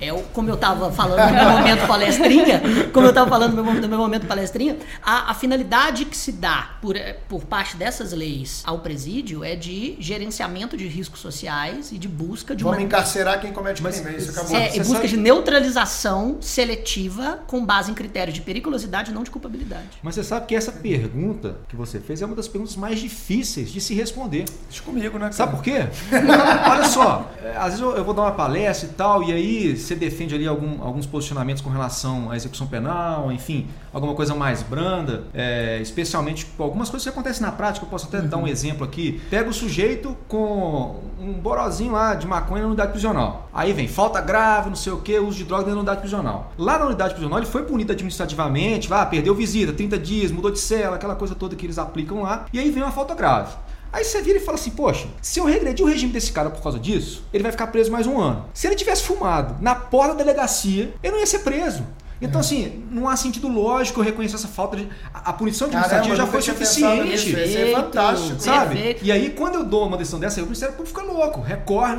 É o, como eu estava falando no meu momento palestrinha, como eu estava falando no meu, no meu momento palestrinha, a, a, finalidade que se dá por, eh, por parte dessas leis ao presídio é de gerenciamento de riscos sociais e de busca de Vamos uma... encarcerar quem comete crime, isso acabou. É, e busca sabe... de neutralização seletiva com base em critérios de periculosidade e não de culpabilidade. Mas você sabe que essa pergunta que você fez é uma das perguntas mais difíceis de se responder. Deixa comigo, né? Cara? Sabe por quê? Olha só, eh, às vezes eu vou dar uma palestra e tal, e aí você defende ali algum, alguns posicionamentos com relação à execução penal, enfim, alguma coisa mais branda, é, especialmente algumas coisas que acontecem na prática. Eu posso até uhum. dar um uhum. exemplo aqui. Pega o sujeito com um borozinho lá de maconha na unidade prisional. Aí vem falta grave, não sei o que, uso de droga dentro da unidade prisional. Lá na unidade prisional ele foi punido administrativamente, lá, perdeu visita, 30 dias, mudou de cela, aquela coisa toda que eles aplicam lá. E aí vem uma falta grave. Aí você vira e fala assim, poxa, se eu regredir o regime desse cara por causa disso, ele vai ficar preso mais um ano. Se ele tivesse fumado na porta da delegacia, ele não ia ser preso. Então, é. assim, não há sentido lógico eu reconhecer essa falta de. A, punição administrativa já foi suficiente. Isso, é fantástico. Sabe? Perfeito. E aí, quando eu dou uma decisão dessa, o Ministério Público fica louco, recorre.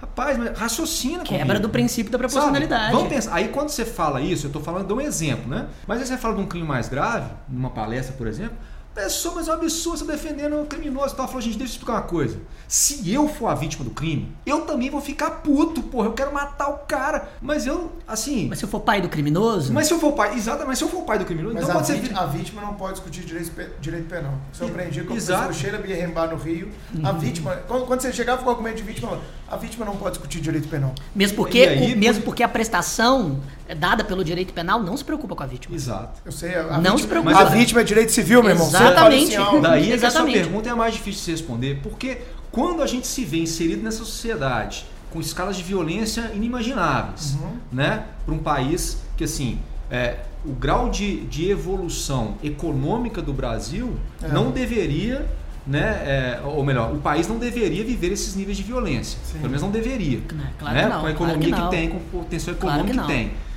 Rapaz, mas raciocina Quebra comigo. do princípio da proporcionalidade. Sabe? Vamos pensar. Aí quando você fala isso, eu estou falando de um exemplo, né? Mas aí você fala de um crime mais grave, numa palestra, por exemplo, Pessoa, mas é um absurdo você defendendo um criminoso. Então, ela falou, gente, deixa eu explicar uma coisa. Se eu for a vítima do crime, eu também vou ficar puto, porra. Eu quero matar o cara. Mas eu, assim. Mas se eu for pai do criminoso? Mas se eu for pai, exato, mas se eu for pai do criminoso, mas então a pode vítima, ser. A vítima não pode discutir direito, direito penal. Isso eu aprendi com o professor Sheila Bierrembar no Rio. Uhum. A vítima, quando, quando, você chegava com o argumento de vítima, a vítima não pode discutir direito penal. Mesmo porque, aí, o, mesmo porque a prestação dada pelo direito penal não se preocupa com a vítima. Exato. Eu sei, a não vítima, se preocupa. A vítima é direito civil, meu irmão. Exatamente. Daí é que a sua pergunta é a mais difícil de se responder, porque quando a gente se vê inserido nessa sociedade com escalas de violência inimagináveis, uhum. né, para um país que assim é, o grau de, de evolução econômica do Brasil é. não deveria né, é, ou melhor, o país não deveria viver esses níveis de violência. Sim. Pelo menos não deveria. Claro né? não, com a economia claro que, que, tem, com o potencial econômico claro que, que tem.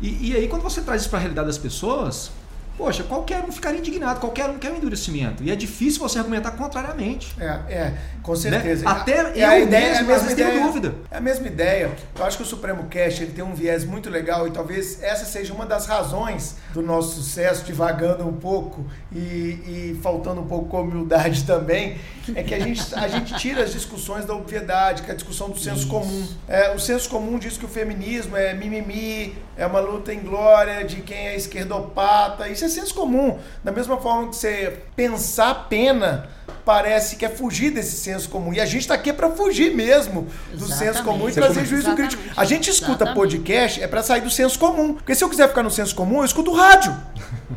E, e, aí, quando você traz isso para a realidade das pessoas, Poxa, qualquer um ficaria indignado, qualquer um quer um endurecimento. E é difícil você argumentar contrariamente. É, é com certeza. Né? Até é eu a ideia, mesmo, é a mesma ideia, tenho dúvida. É a mesma ideia. Eu acho que o Supremo Cast ele tem um viés muito legal e talvez essa seja uma das razões do nosso sucesso, divagando um pouco e, e faltando um pouco com humildade também, é que a gente, a gente tira as discussões da obviedade, que é a discussão do senso Isso. comum. É, o senso comum diz que o feminismo é mimimi, é uma luta em glória de quem é esquerdopata. Isso é senso comum. Da mesma forma que você pensar pena parece que é fugir desse senso comum. E a gente está aqui para fugir mesmo do Exatamente. senso comum e trazer juízo Exatamente. crítico. A gente escuta Exatamente. podcast é para sair do senso comum. Porque se eu quiser ficar no senso comum, eu escuto rádio.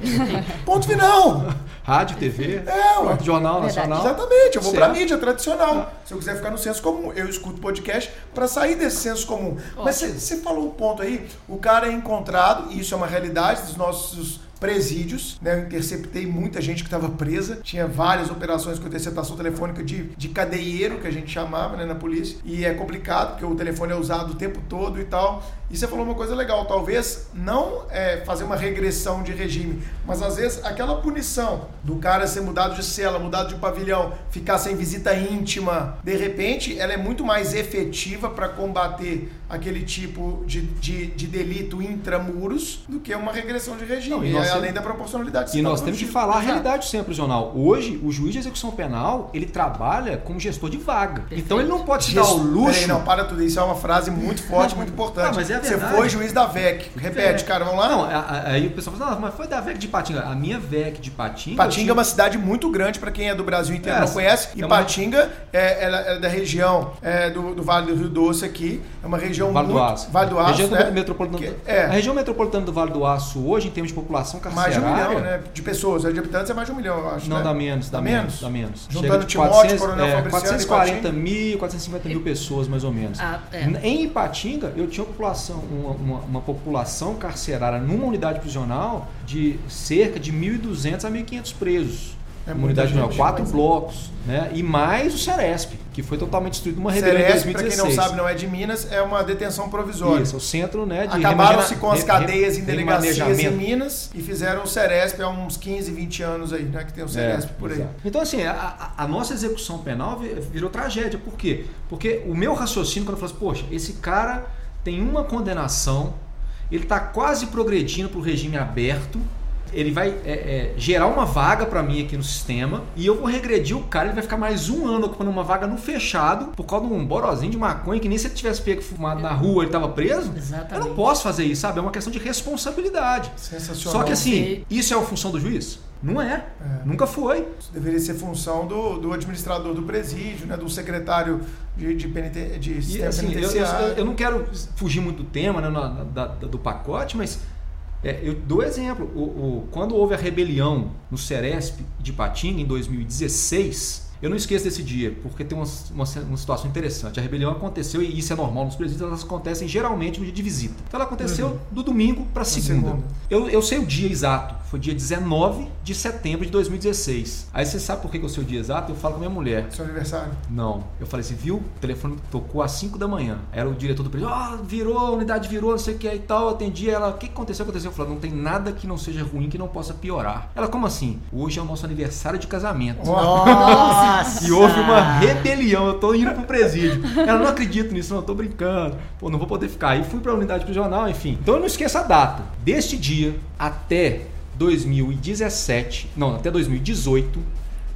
Ponto final. Rádio, TV, é, jornal nacional. Exatamente, eu vou para mídia tradicional. Se eu quiser ficar no senso comum, eu escuto podcast para sair desse senso comum. Ótimo. Mas você falou um ponto aí, o cara é encontrado, e isso é uma realidade dos nossos presídios, né? Eu interceptei muita gente que estava presa, tinha várias operações com interceptação telefônica de, de cadeieiro, que a gente chamava, né, na polícia, e é complicado, porque o telefone é usado o tempo todo e tal. E você falou uma coisa legal, talvez não é, fazer uma regressão de regime, mas às vezes aquela punição do cara ser mudado de cela, mudado de pavilhão, ficar sem visita íntima, de repente ela é muito mais efetiva para combater aquele tipo de, de, de, delito intramuros do que uma regressão de regime, não, e nós além da proporcionalidade. E nós temos que falar a realidade sempre, prisional. Hoje, o juiz de execução penal, ele trabalha como gestor de vaga. Perfeito. Então ele não pode se dar o luxo... Peraí, não, para tudo. Isso é uma frase muito forte, muito importante. Não, mas é você foi juiz da VEC. Repete, é. cara, vamos lá. Não, aí o pessoal fala, não, mas foi da VEC de Patinga. A minha VEC de Patinga... Patinga tinha... é uma cidade muito grande para quem é do Brasil inteiro é, não conhece. E é uma... Patinga é, é, da região é, do, do, Vale do Rio Doce aqui. É uma região vale muito... Do Aço. Vale do Aço, região né? metropolitana, que, é. A região metropolitana do Vale do Aço hoje, em termos de população carcerária... Mais de um milhão, né? De pessoas. De habitantes é mais de um milhão, eu acho, Não, né? dá menos. Dá, dá menos? Dá menos. Juntando Timóteo, Coronel é, 440 mil, 450 mil pessoas, mais ou menos. Ah, é. Em Ipatinga, eu tinha uma população, uma, uma, uma população carcerária numa unidade prisional de cerca de 1.200 a 1.500 presos. É unidade prisional, quatro blocos, né? E mais o Ceresp, que foi totalmente destruído numa rebelião Ceresp, em 2016. para quem não sabe, não é de Minas, é uma detenção provisória. Isso, o centro, né, de Acabaram-se com as cadeias em delegacias em Minas e fizeram o Ceresp há uns 15, 20 anos aí, né, que tem o Ceresp é, por aí. Exato. Então assim, a, a, nossa execução penal virou tragédia. Por quê? Porque o meu raciocínio quando eu falo assim, poxa, esse cara tem uma condenação, ele está quase progredindo para o regime aberto, ele vai é, é, gerar uma vaga para mim aqui no sistema e eu vou regredir o cara, ele vai ficar mais um ano ocupando uma vaga no fechado por causa de um borozinho de maconha que nem se ele tivesse pego fumado na rua ele tava preso. Exatamente. Eu não posso fazer isso, sabe? É uma questão de responsabilidade. Sensacional. Só que assim, Sim. isso é a função do juiz? Não é. É. Nunca foi. Isso deveria ser função do, do administrador do presídio, né, do secretário de, de, peniten- de E, sistema assim, eu, eu- penitenciário. eu não quero fugir muito do tema, né, na- da- da- do pacote, mas é, eu dou exemplo. O, o- quando houve a rebelião no Ceresp de Patinga, em 2016, eu não esqueço desse dia, porque tem uma, uma, uma situação interessante. A rebelião aconteceu, e isso é normal nos presídios, elas acontecem geralmente no dia de visita. Então ela aconteceu do domingo para segunda. segunda. Eu, eu sei o dia exato, foi dia 19 de setembro de 2016. Aí você sabe por que que eu sei o dia exato? Eu falo com a minha mulher. Seu aniversário. Não. Eu falei assim, viu? O telefone tocou às 5 da manhã. Era o diretor do presídio. Ah, virou, a unidade virou, não sei o que e tal. Eu atendi ela. O que que aconteceu? Aconteceu. Eu falei, não tem nada que não seja ruim que não possa piorar. Ela, como assim? Hoje é o nosso aniversário de casamento. Nossa! E houve uma rebelião, eu tô indo pro presídio. Ela não acredito nisso, não, eu tô brincando. Pô, não vou poder ficar. Aí fui pra unidade prisional, enfim. Então eu não esqueço a data. Deste dia até 2017, não, até 2018,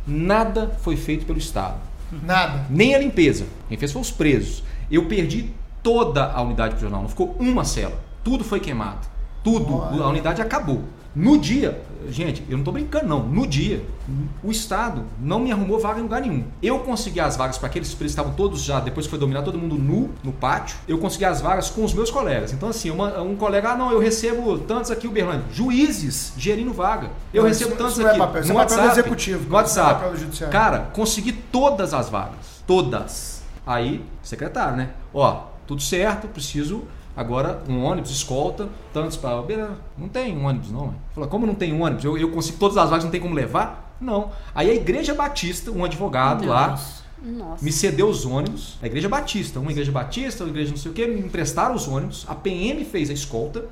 nada foi feito pelo Estado. Nada. Nem a limpeza. Quem fez foi os presos. Eu perdi toda a unidade prisional, não ficou uma cela. Tudo foi queimado. Tudo. Olha. A unidade acabou. No dia, gente, eu não tô brincando não. No dia, o Estado não me arrumou vaga em lugar nenhum. Eu consegui as vagas para aqueles que estavam todos já, depois que foi dominado, todo mundo nu no pátio. Eu consegui as vagas com os meus colegas. Então, assim, uma- um colega, ah, não, eu recebo tantos aqui, Uberlândia. Juízes gerindo vaga. Eu Não, recebo isso- tantos isso não é aqui. papel, no é papel do WhatsApp, executivo, No é WhatsApp. judiciário. Cara, consegui todas as vagas. Todas. Aí, secretário, né? Ó, tudo certo, preciso agora um ônibus, escolta, tantos para. Beleza, não tem um ônibus, não. Falou, como não tem um ônibus? Eu, eu consigo todas as vagas, não tem como levar? Não. Aí a Igreja Batista, um advogado lá. Nossa. me cedeu os ônibus. A Igreja Batista, uma Igreja Batista, uma Igreja não sei o que, me emprestaram os ônibus. A PM fez a escolta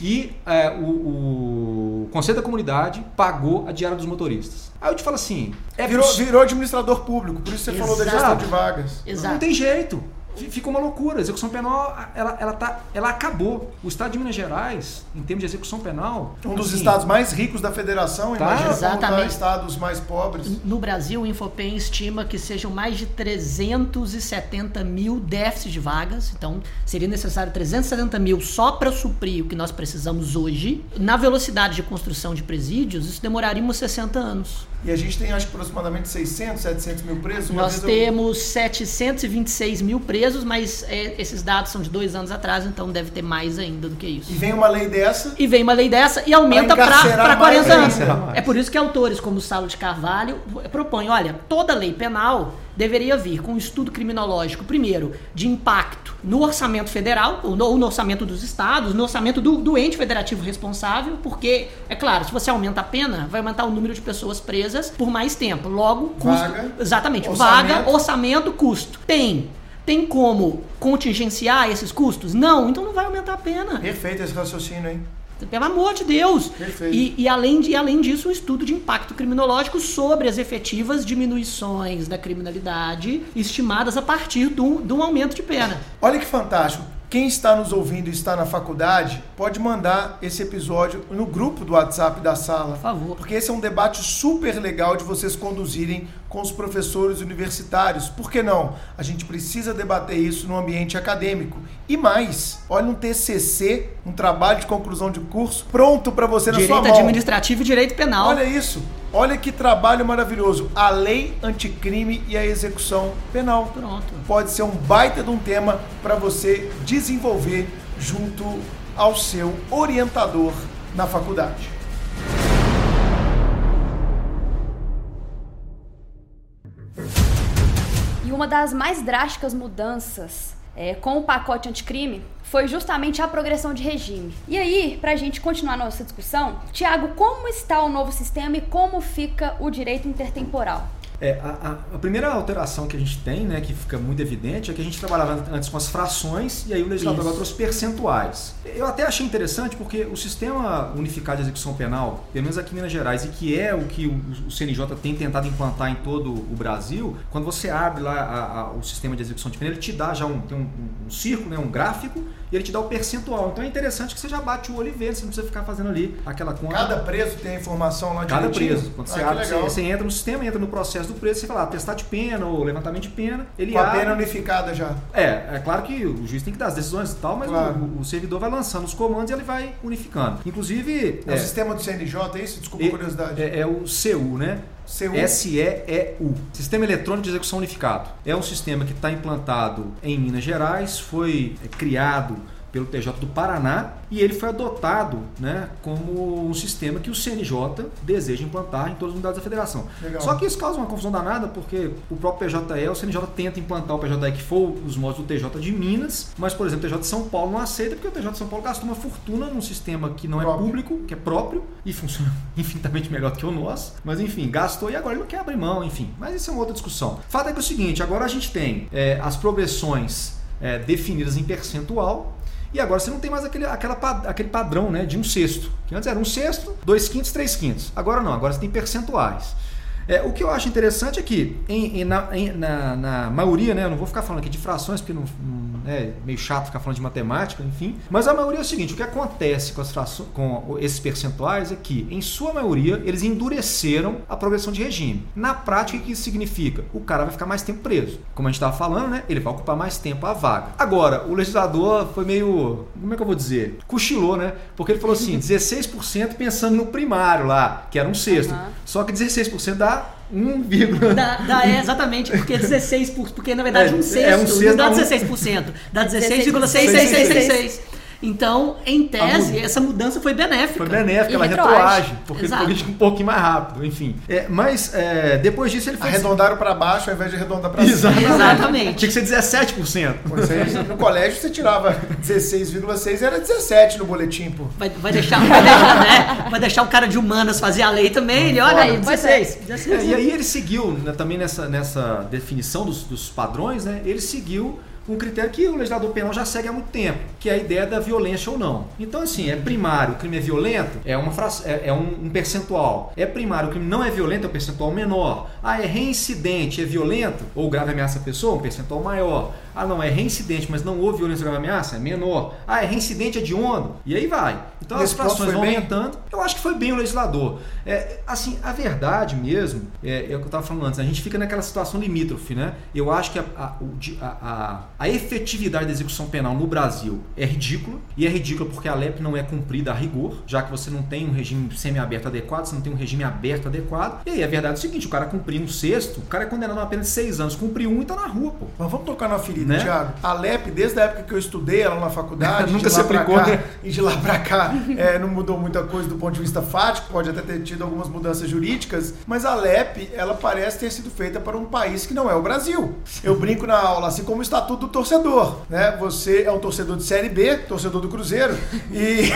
e é, o, o Conselho da Comunidade pagou a diária dos motoristas. Aí eu te falo assim: é Virou, virou administrador público, por isso você falou da Exato. gestão de vagas. Exato. Não tem jeito. Fica uma loucura. A execução penal, ela, ela, tá, ela acabou. O estado de Minas Gerais, em termos de execução penal. Um dos assim, estados mais ricos da federação, Tá. imagina como tá Exatamente. estados mais pobres. No Brasil, o Infopem estima que sejam mais de 370 mil déficits de vagas. Então, seria necessário 370 mil só para suprir o que nós precisamos hoje. Na velocidade de construção de presídios, isso demoraria uns 60 anos. E a gente tem, acho que, aproximadamente 600, 700 mil presos. Nós vez eu- temos 726 mil presos, mas é, esses dados são de dois anos atrás, então deve ter mais ainda do que isso. E vem uma lei dessa. E vem uma lei dessa e aumenta para encarcerar 40 mais anos. É por isso que autores como Saulo de Carvalho propõem, olha, toda lei penal deveria vir com um estudo criminológico, primeiro, de impacto no orçamento federal, ou no, ou no orçamento dos estados, no orçamento do, do ente federativo responsável, porque, é claro, se você aumenta a pena, vai aumentar o número de pessoas presas por mais tempo. Logo, custo. Vaga, exatamente, orçamento. vaga, orçamento, custo. Tem. Tem como contingenciar esses custos? Não, então não vai aumentar a pena. Perfeito esse raciocínio, hein? Pelo amor de Deus. Perfeito. E, e além, de, além disso, um estudo de impacto criminológico sobre as efetivas diminuições da criminalidade estimadas a partir de um, de um aumento de pena. Olha que fantástico. Quem está nos ouvindo e está na faculdade, pode mandar esse episódio no grupo do WhatsApp da sala. Por favor. Porque esse é um debate super legal de vocês conduzirem com os professores universitários. Por que não? A gente precisa debater isso no ambiente acadêmico. E mais, olha um TCC, um trabalho de conclusão de curso, pronto para você na Direito sua mão. administrativo e direito penal. Olha isso. Olha que trabalho maravilhoso. A lei anticrime e a execução penal. Pronto. Pode ser um baita de um tema para você desenvolver junto ao seu orientador na faculdade. Uma das mais drásticas mudanças é, com o pacote anticrime foi justamente a progressão de regime. E aí, pra gente continuar nossa discussão, Tiago, como está o novo sistema e como fica o direito intertemporal? É, a, a- primeira alteração que a gente tem, né, que fica muito evidente, é que a gente trabalhava antes com as frações e aí o legislador agora trouxe percentuais. Eu até achei interessante porque o sistema unificado de execução penal, pelo menos aqui em Minas Gerais, e que é o que o, o CNJ tem tentado implantar em todo o Brasil, quando você abre lá a- a- o sistema de execução de pena, ele te dá já um, tem um, um- círculo, né, um gráfico, e ele te dá o percentual. Então é interessante que você já bate o olho e vê, você não precisa ficar fazendo ali aquela conta. Cada preso tem a informação lá Cada direitinho? preso. Quando Ah, você abre, você, você entra no sistema, entra no processo do preso, você fala, ah, testar de pena ou levantamento de pena, ele Com a abre. pena unificada já. É, é claro que o juiz tem que dar as decisões e tal, mas Claro. o, o servidor vai lançando os comandos e ele vai unificando. Inclusive, É, o sistema do CNJ, é isso? Desculpa a e- curiosidade. é, é o CU, né? CU. SEEU, Sistema Eletrônico de Execução Unificado. É um sistema que está implantado em Minas Gerais, foi é, criado pelo TJ do Paraná e ele foi adotado né, como um sistema que o CNJ deseja implantar em todas as unidades da federação. Legal. Só que isso causa uma confusão danada porque o próprio PJE, o CNJ tenta implantar o PJE que for os modos do TJ de Minas, mas, por exemplo, o TJ de São Paulo não aceita porque o TJ de São Paulo gastou uma fortuna num sistema que não é Próprio. público, que é próprio e funciona infinitamente melhor do que o nosso. Mas, enfim, gastou e agora ele não quer abrir mão, enfim. Mas isso é uma outra discussão. O fato é que é o seguinte, agora a gente tem é, as progressões é, definidas em percentual e agora você não tem mais aquele, aquela, aquele padrão né, de um sexto. Que antes era um sexto, dois quintos, três quintos. Agora não, agora você tem percentuais. É, o que eu acho interessante é que em- em- na, em- na- na maioria, né, eu não vou ficar falando aqui de frações, porque não, não- é meio chato ficar falando de matemática, enfim. Mas a maioria é o seguinte: o que acontece com, as frações, com esses percentuais é que, em sua maioria, eles endureceram a progressão de regime. Na prática, o que isso significa? O cara vai ficar mais tempo preso. Como a gente estava falando, né, ele vai ocupar mais tempo a vaga. Agora, o legislador foi meio. Como é que eu vou dizer? Cochilou, né? Porque ele falou assim: 16% pensando no primário lá, que era um sexto. Aham. Só que 16% dá 1, Dá, dá, é, exatamente, porque 16%, por- porque na verdade É, um é, sexto um sexto não dá dá um- 16%, dá 16,6666. Então, em tese, essa mudança foi benéfica. Foi benéfica, E ela retroage. retroage, porque Exato. ele política um pouquinho mais rápido, enfim. É, mas é, depois disso ele fez. Arredondaram para baixo ao invés de arredondar para cima. Exatamente. Exatamente. Tinha que ser 17%. Você, no colégio você tirava 16,6 era 17 no boletim, pô. Vai, vai deixar, vai, deixar, né? vai deixar o cara de humanas fazer a lei também, ele olha aí, Aí, pois é. 16. 16. É, e aí ele seguiu, né, também nessa, nessa definição dos, dos padrões, né, ele seguiu um critério que o legislador penal já segue há muito tempo, que é a ideia da violência ou não. Então, assim, é primário, o crime é violento, é, uma fra- é, é um, um percentual. É primário, o crime não é violento, é um percentual menor. Ah, é reincidente, é violento, ou grave ameaça à pessoa, um percentual maior. Ah, não, é reincidente, mas não houve violência grave ameaça, é menor. Ah, é reincidente hediondo, e aí vai. Então Nesse as frações vão bem? aumentando. Eu acho que foi bem o legislador. É, assim, a verdade mesmo, é, é o que eu estava falando antes, a gente fica naquela situação limítrofe, né? Eu acho que a, a, a, a- efetividade da execução penal no Brasil é ridícula, e é ridícula porque a LEP não é cumprida a rigor, já que você não tem um regime semiaberto adequado, você não tem um regime aberto adequado. E aí a verdade é o seguinte, o cara cumprir um sexto, o cara é condenado a apenas seis anos, cumpriu um e tá na rua, pô. Mas vamos tocar na ferida, Né? Thiago. A LEP, desde a época que eu estudei ela na faculdade, Nunca de lá se aplicou, cá, né? E de lá pra cá é, não mudou muita coisa do ponto de vista fático, pode até ter tido algumas mudanças jurídicas, mas a LEP, ela parece ter sido feita para um país que não é o Brasil. Eu brinco na aula, assim como o Estatuto do Torcedor, né? Você é um torcedor de Série B, torcedor do Cruzeiro, e...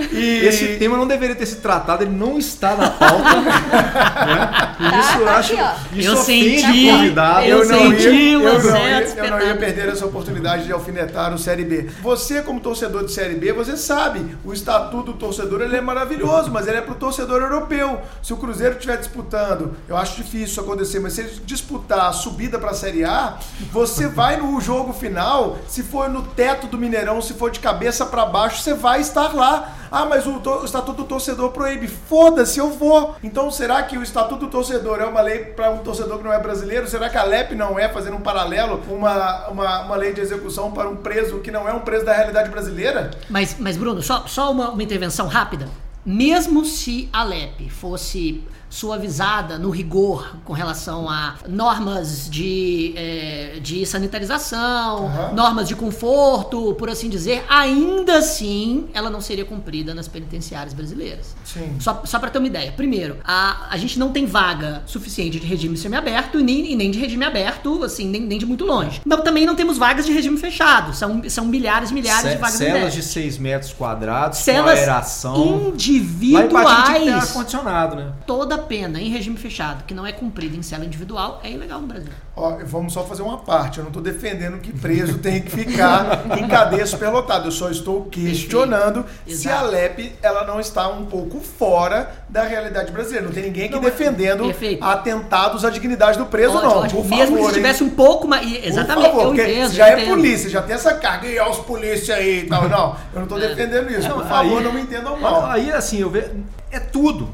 e... Esse tema não deveria ter sido tratado, ele não está na pauta. né? E Isso eu tá acho. aqui. Isso Eu senti, convidado. eu senti ia, o eu, não ia, eu não ia perder essa oportunidade de alfinetar o Série B. Você, como torcedor de Série B, você sabe, o estatuto do torcedor ele é maravilhoso, mas ele é para o torcedor europeu. Se o Cruzeiro estiver disputando, eu acho difícil isso acontecer, mas se ele disputar a subida para a Série A, você vai no jogo final, se for no teto do Mineirão, se for de cabeça para baixo, você vai estar lá. Ah, mas o, o estatuto do torcedor proíbe. Foda-se, eu vou. Então, será que o estatuto do torcedor é uma lei para um torcedor que não é brasileiro? Será que a LEP não é, fazendo um paralelo, uma, uma, uma lei de execução para um preso que não é um preso da realidade brasileira? Mas, mas Bruno, só, só uma, uma intervenção rápida. Mesmo se a LEP fosse suavizada no rigor com relação a normas de, eh, de de sanitarização, Aham. normas de conforto, por assim dizer, ainda assim ela não seria cumprida nas penitenciárias brasileiras. Sim. Só, só para ter uma ideia. Primeiro, a, a gente não tem vaga suficiente de regime semiaberto e nem, e nem de regime aberto, assim, nem, nem de muito longe. Mas também não temos vagas de regime fechado. São, são milhares e milhares de Ce- vagas Celas de 6 metros quadrados, com Celas aeração. Lá em Patinho tinha que individuais. ar-condicionado, né? Toda pena em regime fechado que não é cumprida em cela individual é ilegal no Brasil. Ó, vamos só fazer uma parte. Eu não estou defendendo que preso tem que ficar em cadeia superlotada. Eu só estou questionando se a. LEP ela não está um pouco fora da realidade brasileira. Não tem ninguém aqui Não, mas- defendendo Perfeito. atentados à dignidade do preso, Ótimo, não. ótimo. Por Mesmo favor, que hein? tivesse um pouco mais. e- Por Exatamente, favor, eu porque entendo. já eu é entendo. polícia, já tem essa carga. E ó, os polícia aí e tal. Não, eu não estou defendendo isso. Por favor, Aí- não me entendam mal. Aí, assim, eu vejo. É tudo.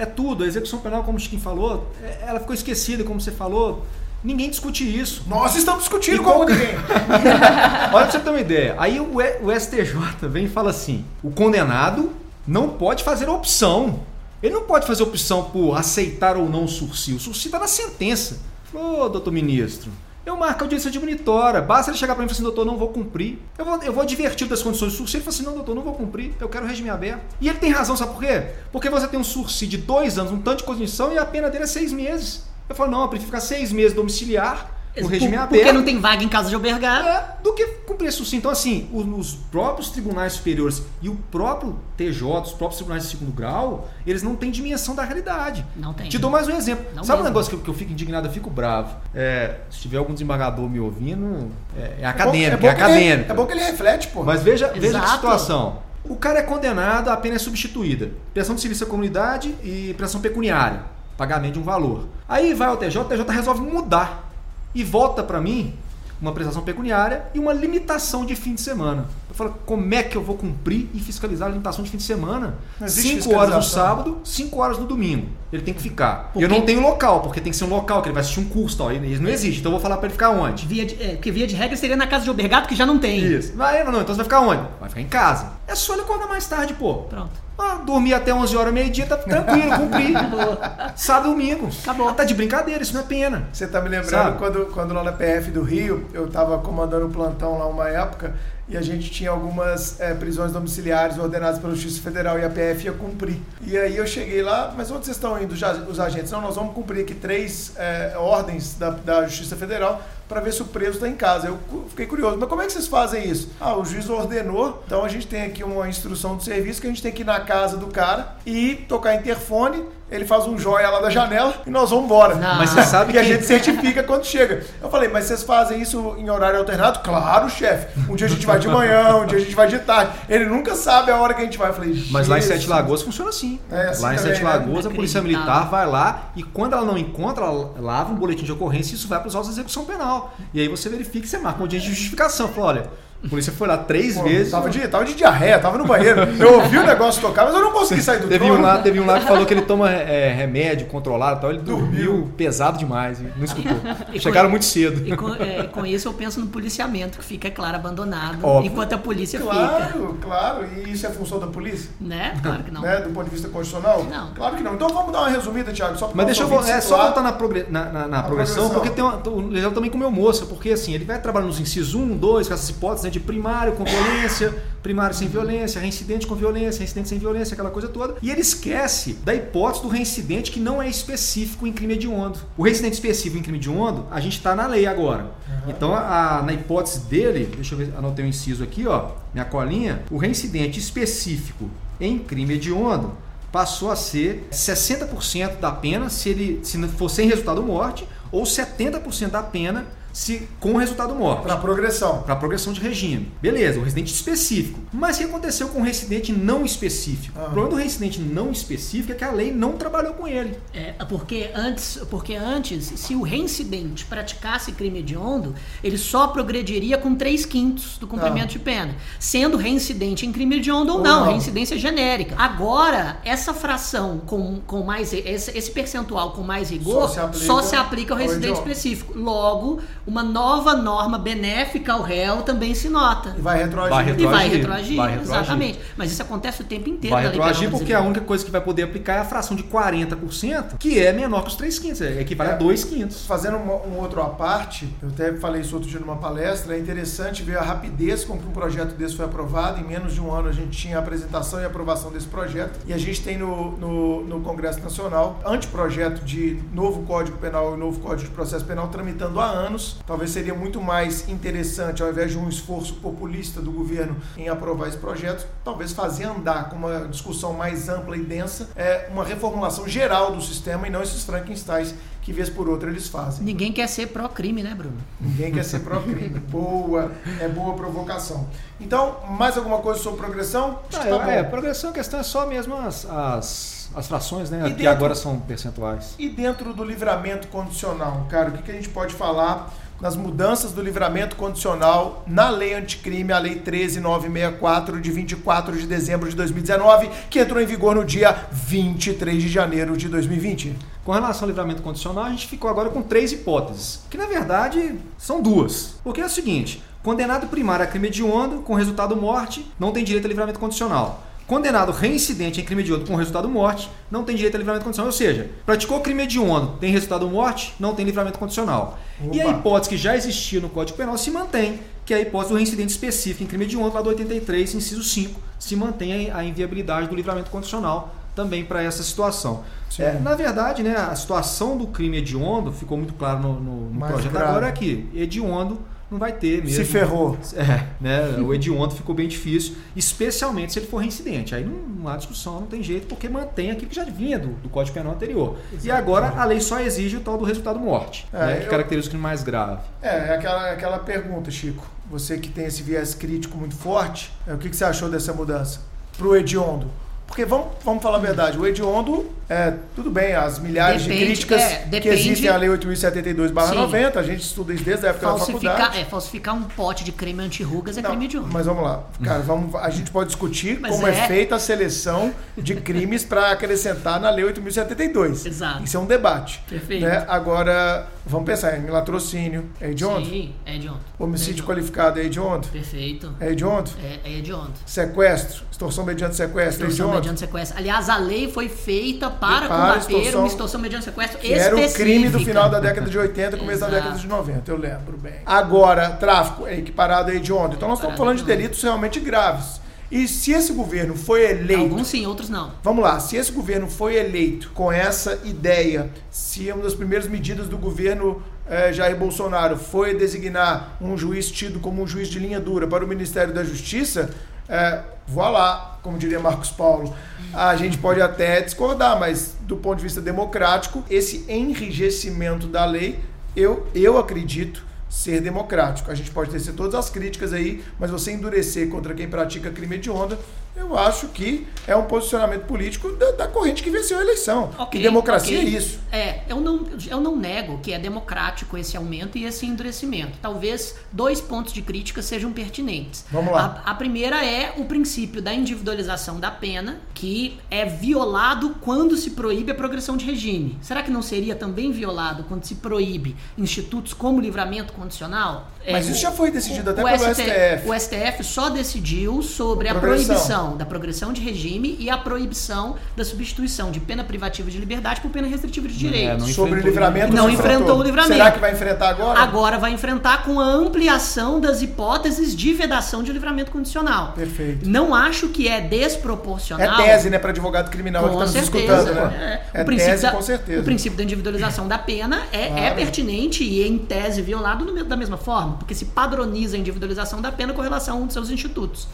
É tudo. A execução penal, como o Chiquinho falou, é- ela ficou esquecida, como você falou. Ninguém discute isso. Nós estamos discutindo E como qual- ninguém. Olha pra você ter uma ideia. Aí o, o STJ vem e fala assim: o condenado não pode fazer opção. Ele não pode fazer opção por aceitar ou não o sursi. O sursi está na sentença. Ô, doutor ministro, eu marco a audiência de monitora. Basta ele chegar para mim e falar assim, doutor, não vou cumprir. Eu vou, eu vou advertir das condições do sursi. Ele fala assim, não, doutor, não vou cumprir. Eu quero regime aberto. E ele tem razão, sabe por quê? Porque você tem um sursi de dois anos, um tanto de cognição, e a pena dele é seis meses. Eu falo, não, eu prefiro ficar seis meses domiciliar, Por- regime aberto. Porque não tem vaga em casa de albergar. É, do que cumprir esse sursi. Então, assim, os, os próprios tribunais superiores e o próprio TJ, os próprios tribunais de segundo grau, eles não têm dimensão da realidade. Não tem. Te dou mais um exemplo. Não Sabe um mesmo. negócio que eu, que eu fico indignado, eu fico bravo? É, se tiver algum desembargador me ouvindo, é, é É acadêmico, bom é, que ele- acadêmico. É bom que ele reflete, pô. Mas veja, veja que situação. O cara é condenado, a pena é substituída. Prestação de serviço à comunidade e prestação pecuniária. Pagamento de um valor. Aí vai ao TJ, o TJ resolve mudar. E volta pra mim uma prestação pecuniária e uma limitação de fim de semana. Eu falo, como é que eu vou cumprir e fiscalizar a limitação de fim de semana? Não existe 5 horas no sábado, 5 horas no domingo. Ele tem que ficar. Por Eu não tenho local, porque tem que ser um local que ele vai assistir um curso tal. E Isso não existe. Então eu vou falar pra ele ficar onde? Via de, é, porque via de regra seria na casa de albergado, que já não tem. Isso. Vai, não, não, então você vai ficar onde? Vai ficar em casa. É só ele acordar mais tarde, pô. Pronto. Ah, dormir até 11 horas, meio-dia, tá tranquilo, cumprir. Sábado e domingo. Acabou. Ah, tá de brincadeira, isso não é pena. Você tá me lembrando Sabe? quando, quando lá na PF do Rio, eu tava comandando o plantão lá uma época e a gente tinha algumas eh, prisões domiciliares ordenadas pela Justiça Federal e a PF ia cumprir. E aí eu cheguei lá, mas onde vocês estão indo, os agentes? Não, nós vamos cumprir aqui três eh, ordens da, da Justiça Federal para ver se o preso está em casa. Eu fiquei curioso, mas como é que vocês fazem isso? Ah, o juiz ordenou, então a gente tem aqui uma instrução do serviço que a gente tem que ir na casa do cara e tocar interfone, ele faz um joia lá da janela e nós vamos embora. Não. Mas você sabe E a que- gente certifica quando chega. Eu falei, mas vocês fazem isso em horário alternado? Claro, chefe. Um dia a gente vai de manhã, um dia a gente vai de tarde. Ele nunca sabe a hora que a gente vai. Eu falei, Mas lá em. Sete Lagoas funciona assim. É, assim lá em também, Sete né? Lagoas, a Polícia. Militar vai lá e quando ela não encontra, ela lava um boletim de ocorrência e isso vai para os autos de execução penal. E aí você verifica e você marca um dia de justificação. Fala, olha, a polícia foi lá três Pô, vezes. Tava de, tava de diarreia, tava no banheiro. Eu ouvi o negócio tocar, mas eu não consegui sair do Teve trono. um, lá, teve um lá que falou que ele toma é, remédio controlado e tal. Ele dormiu, Dormiu. pesado demais não escutou. E Chegaram com- muito cedo. E com, é, com isso eu penso no policiamento, que fica, é claro, abandonado, Óbvio. enquanto a polícia fica. Claro, claro. E isso é função da polícia? Né? Claro que não. Né? Do ponto de vista constitucional? Não. Claro que não. Então vamos dar uma resumida, Thiago, só Mas deixa eu é só voltar na, progre- na, na- na progressão, progressão. porque tem uma, o legal também comeu moça, porque assim, ele vai trabalhar nos incisos 1, 2, com essas hipóteses de primário com violência, primário sem violência, reincidente com violência, reincidente sem violência, aquela coisa toda. E ele esquece da hipótese do reincidente que não é específico em crime hediondo. O reincidente específico em crime hediondo, a gente está na lei agora. Então, a- na hipótese dele, deixa eu ver, anotei um inciso aqui, ó, minha colinha, o reincidente específico em crime hediondo passou a ser 60% da pena se ele se não for sem resultado morte ou 70% da pena se com resultado morte. Para progressão. Para progressão de regime. Beleza, o residente específico. Mas o que aconteceu com o residente não específico? Ah. O problema do residente não específico é que a lei não trabalhou com ele. É, porque antes, porque antes, se o reincidente praticasse crime hediondo, ele só progrediria com 3 quintos do cumprimento Ah. de pena. Sendo reincidente em crime hediondo ou, Ou não, não. reincidência genérica. Agora, essa fração com, com mais. Esse, esse percentual com mais rigor Só se aplica só se aplica ao ao residente hediondo. específico. Logo, uma nova norma benéfica ao réu também se nota. E vai retroagir. Vai E vai Retroagir. retroagir, Vai retroagir. exatamente. Mas isso acontece o tempo inteiro Vai retroagir porque a única coisa que vai poder aplicar é a fração de 40%, que é menor que os 3 quintos, é equivale a É. 2 quintos. Fazendo um, um outro à parte, eu até falei isso outro dia numa palestra, é interessante ver a rapidez com que um projeto desse foi aprovado. Em menos de um ano a gente tinha a apresentação e aprovação desse projeto. E a gente tem no, no, no Congresso Nacional anteprojeto de novo Código Penal e novo Código de Processo Penal tramitando há anos. Talvez seria muito mais interessante, ao invés de um esforço populista do governo em aprovar esse projeto, talvez fazer andar com uma discussão mais ampla e densa, é uma reformulação geral do sistema e não esses Frankensteins que vez por outra eles fazem. Ninguém quer ser pró-crime, né, Bruno? Ninguém quer ser pró-crime. Boa, é boa provocação. Então, mais alguma coisa sobre progressão? Que tá bom. é, progressão, a questão é só mesmo as, as, as frações, né? E que dentro- agora são percentuais. E dentro do livramento condicional, cara, o que, que a gente pode falar nas mudanças do livramento condicional na lei anticrime, a lei 13964 de 24 de dezembro de 2019, que entrou em vigor no dia 23 de janeiro de 2020? Com relação ao livramento condicional, a gente ficou agora com três hipóteses, que na verdade são duas. Porque é o seguinte: condenado primário a crime hediondo com resultado morte, não tem direito a livramento condicional. Condenado reincidente em crime hediondo com resultado morte, não tem direito a livramento condicional. Ou seja, praticou crime hediondo, tem resultado morte, não tem livramento condicional. E a Opa. hipótese que já existia no Código Penal se mantém, que é a hipótese do reincidente específico em crime hediondo, lá do 83, inciso 5, se mantém a inviabilidade do livramento condicional também para essa situação. É, na verdade, né, a situação do crime hediondo ficou muito claro no, no- no projeto grave. agora é que hediondo não vai ter mesmo. Se ferrou. É, né? O hediondo ficou bem difícil, especialmente se ele for reincidente. Aí não, não há discussão, não tem jeito, porque mantém aquilo que já vinha do, do Código Penal anterior. E agora a lei só exige o tal do resultado morte, É, né, que eu- caracteriza o crime mais grave. É, é aquela, aquela pergunta, Chico. Você que tem esse viés crítico muito forte, é, o que, que você achou dessa mudança pro hediondo? Porque vamos, vamos falar a verdade, o hediondo, é, tudo bem, as milhares Depende, de críticas é, que existem à Lei 8.072-90, a gente estuda isso desde a época da Falsificar, faculdade. é, falsificar um pote de creme anti-rugas é Não, crime hediondo. mas vamos lá, cara, vamos, a gente pode discutir Mas como é. é. feita a seleção de crimes para acrescentar na Lei 8.072. Exato. Isso é um debate. Perfeito. né? Agora, vamos pensar em latrocínio, é hediondo? Sim, é hediondo. Homicídio É qualificado é hediondo? Perfeito. É hediondo? É, é hediondo. Sequestro, extorsão mediante sequestro, é Extorsão hediondo? mediante sequestro. Aliás, a lei foi feita para, Para combater extorsão- uma extorsão mediante sequestro Que era o específica. crime do final da década de 80, começo da década de 90, eu lembro bem. Agora, tráfico é equiparado a hediondo. Então nós estamos falando de delitos realmente graves. E se esse governo foi eleito Alguns sim, outros não. Vamos lá, se esse governo foi eleito com essa ideia, se uma das primeiras medidas do governo eh, Jair Bolsonaro foi designar um juiz tido como um juiz de linha dura para o Ministério da Justiça, é, lá, como diria Marcos Paulo. A gente pode até discordar, mas do ponto de vista democrático, esse enrijecimento da lei, eu, eu acredito ser democrático. A gente pode tecer todas as críticas aí, mas você endurecer contra quem pratica crime hediondo, eu acho que é um posicionamento político da, da corrente que venceu a eleição. Ok, e democracia ok. é isso. É, eu não, eu não nego que é democrático esse aumento e esse endurecimento. Talvez dois pontos de crítica sejam pertinentes. Vamos lá. A, a primeira é o princípio da individualização da pena, que é violado quando se proíbe a progressão de regime. Será que não seria também violado quando se proíbe institutos como livramento condicional? É, Mas isso o- já foi decidido até o pelo ST STF. O STF só decidiu sobre a Progressão. Proibição da progressão de regime e a proibição da substituição de pena privativa de liberdade por pena restritiva de direitos. É, não Sobre enfrentou livramento. Não enfrentou o livramento. Será que vai enfrentar agora? Agora vai enfrentar com a ampliação das hipóteses de vedação de livramento condicional. Perfeito. Não acho que é É desproporcional. tese, né, para advogado criminal que Com está nos certeza. escutando, né? É, É o princípio tese, da, com certeza. O princípio da individualização da pena é, é Claro. pertinente e, em tese, violado no da mesma forma, porque se padroniza a individualização da pena com relação a um de seus institutos.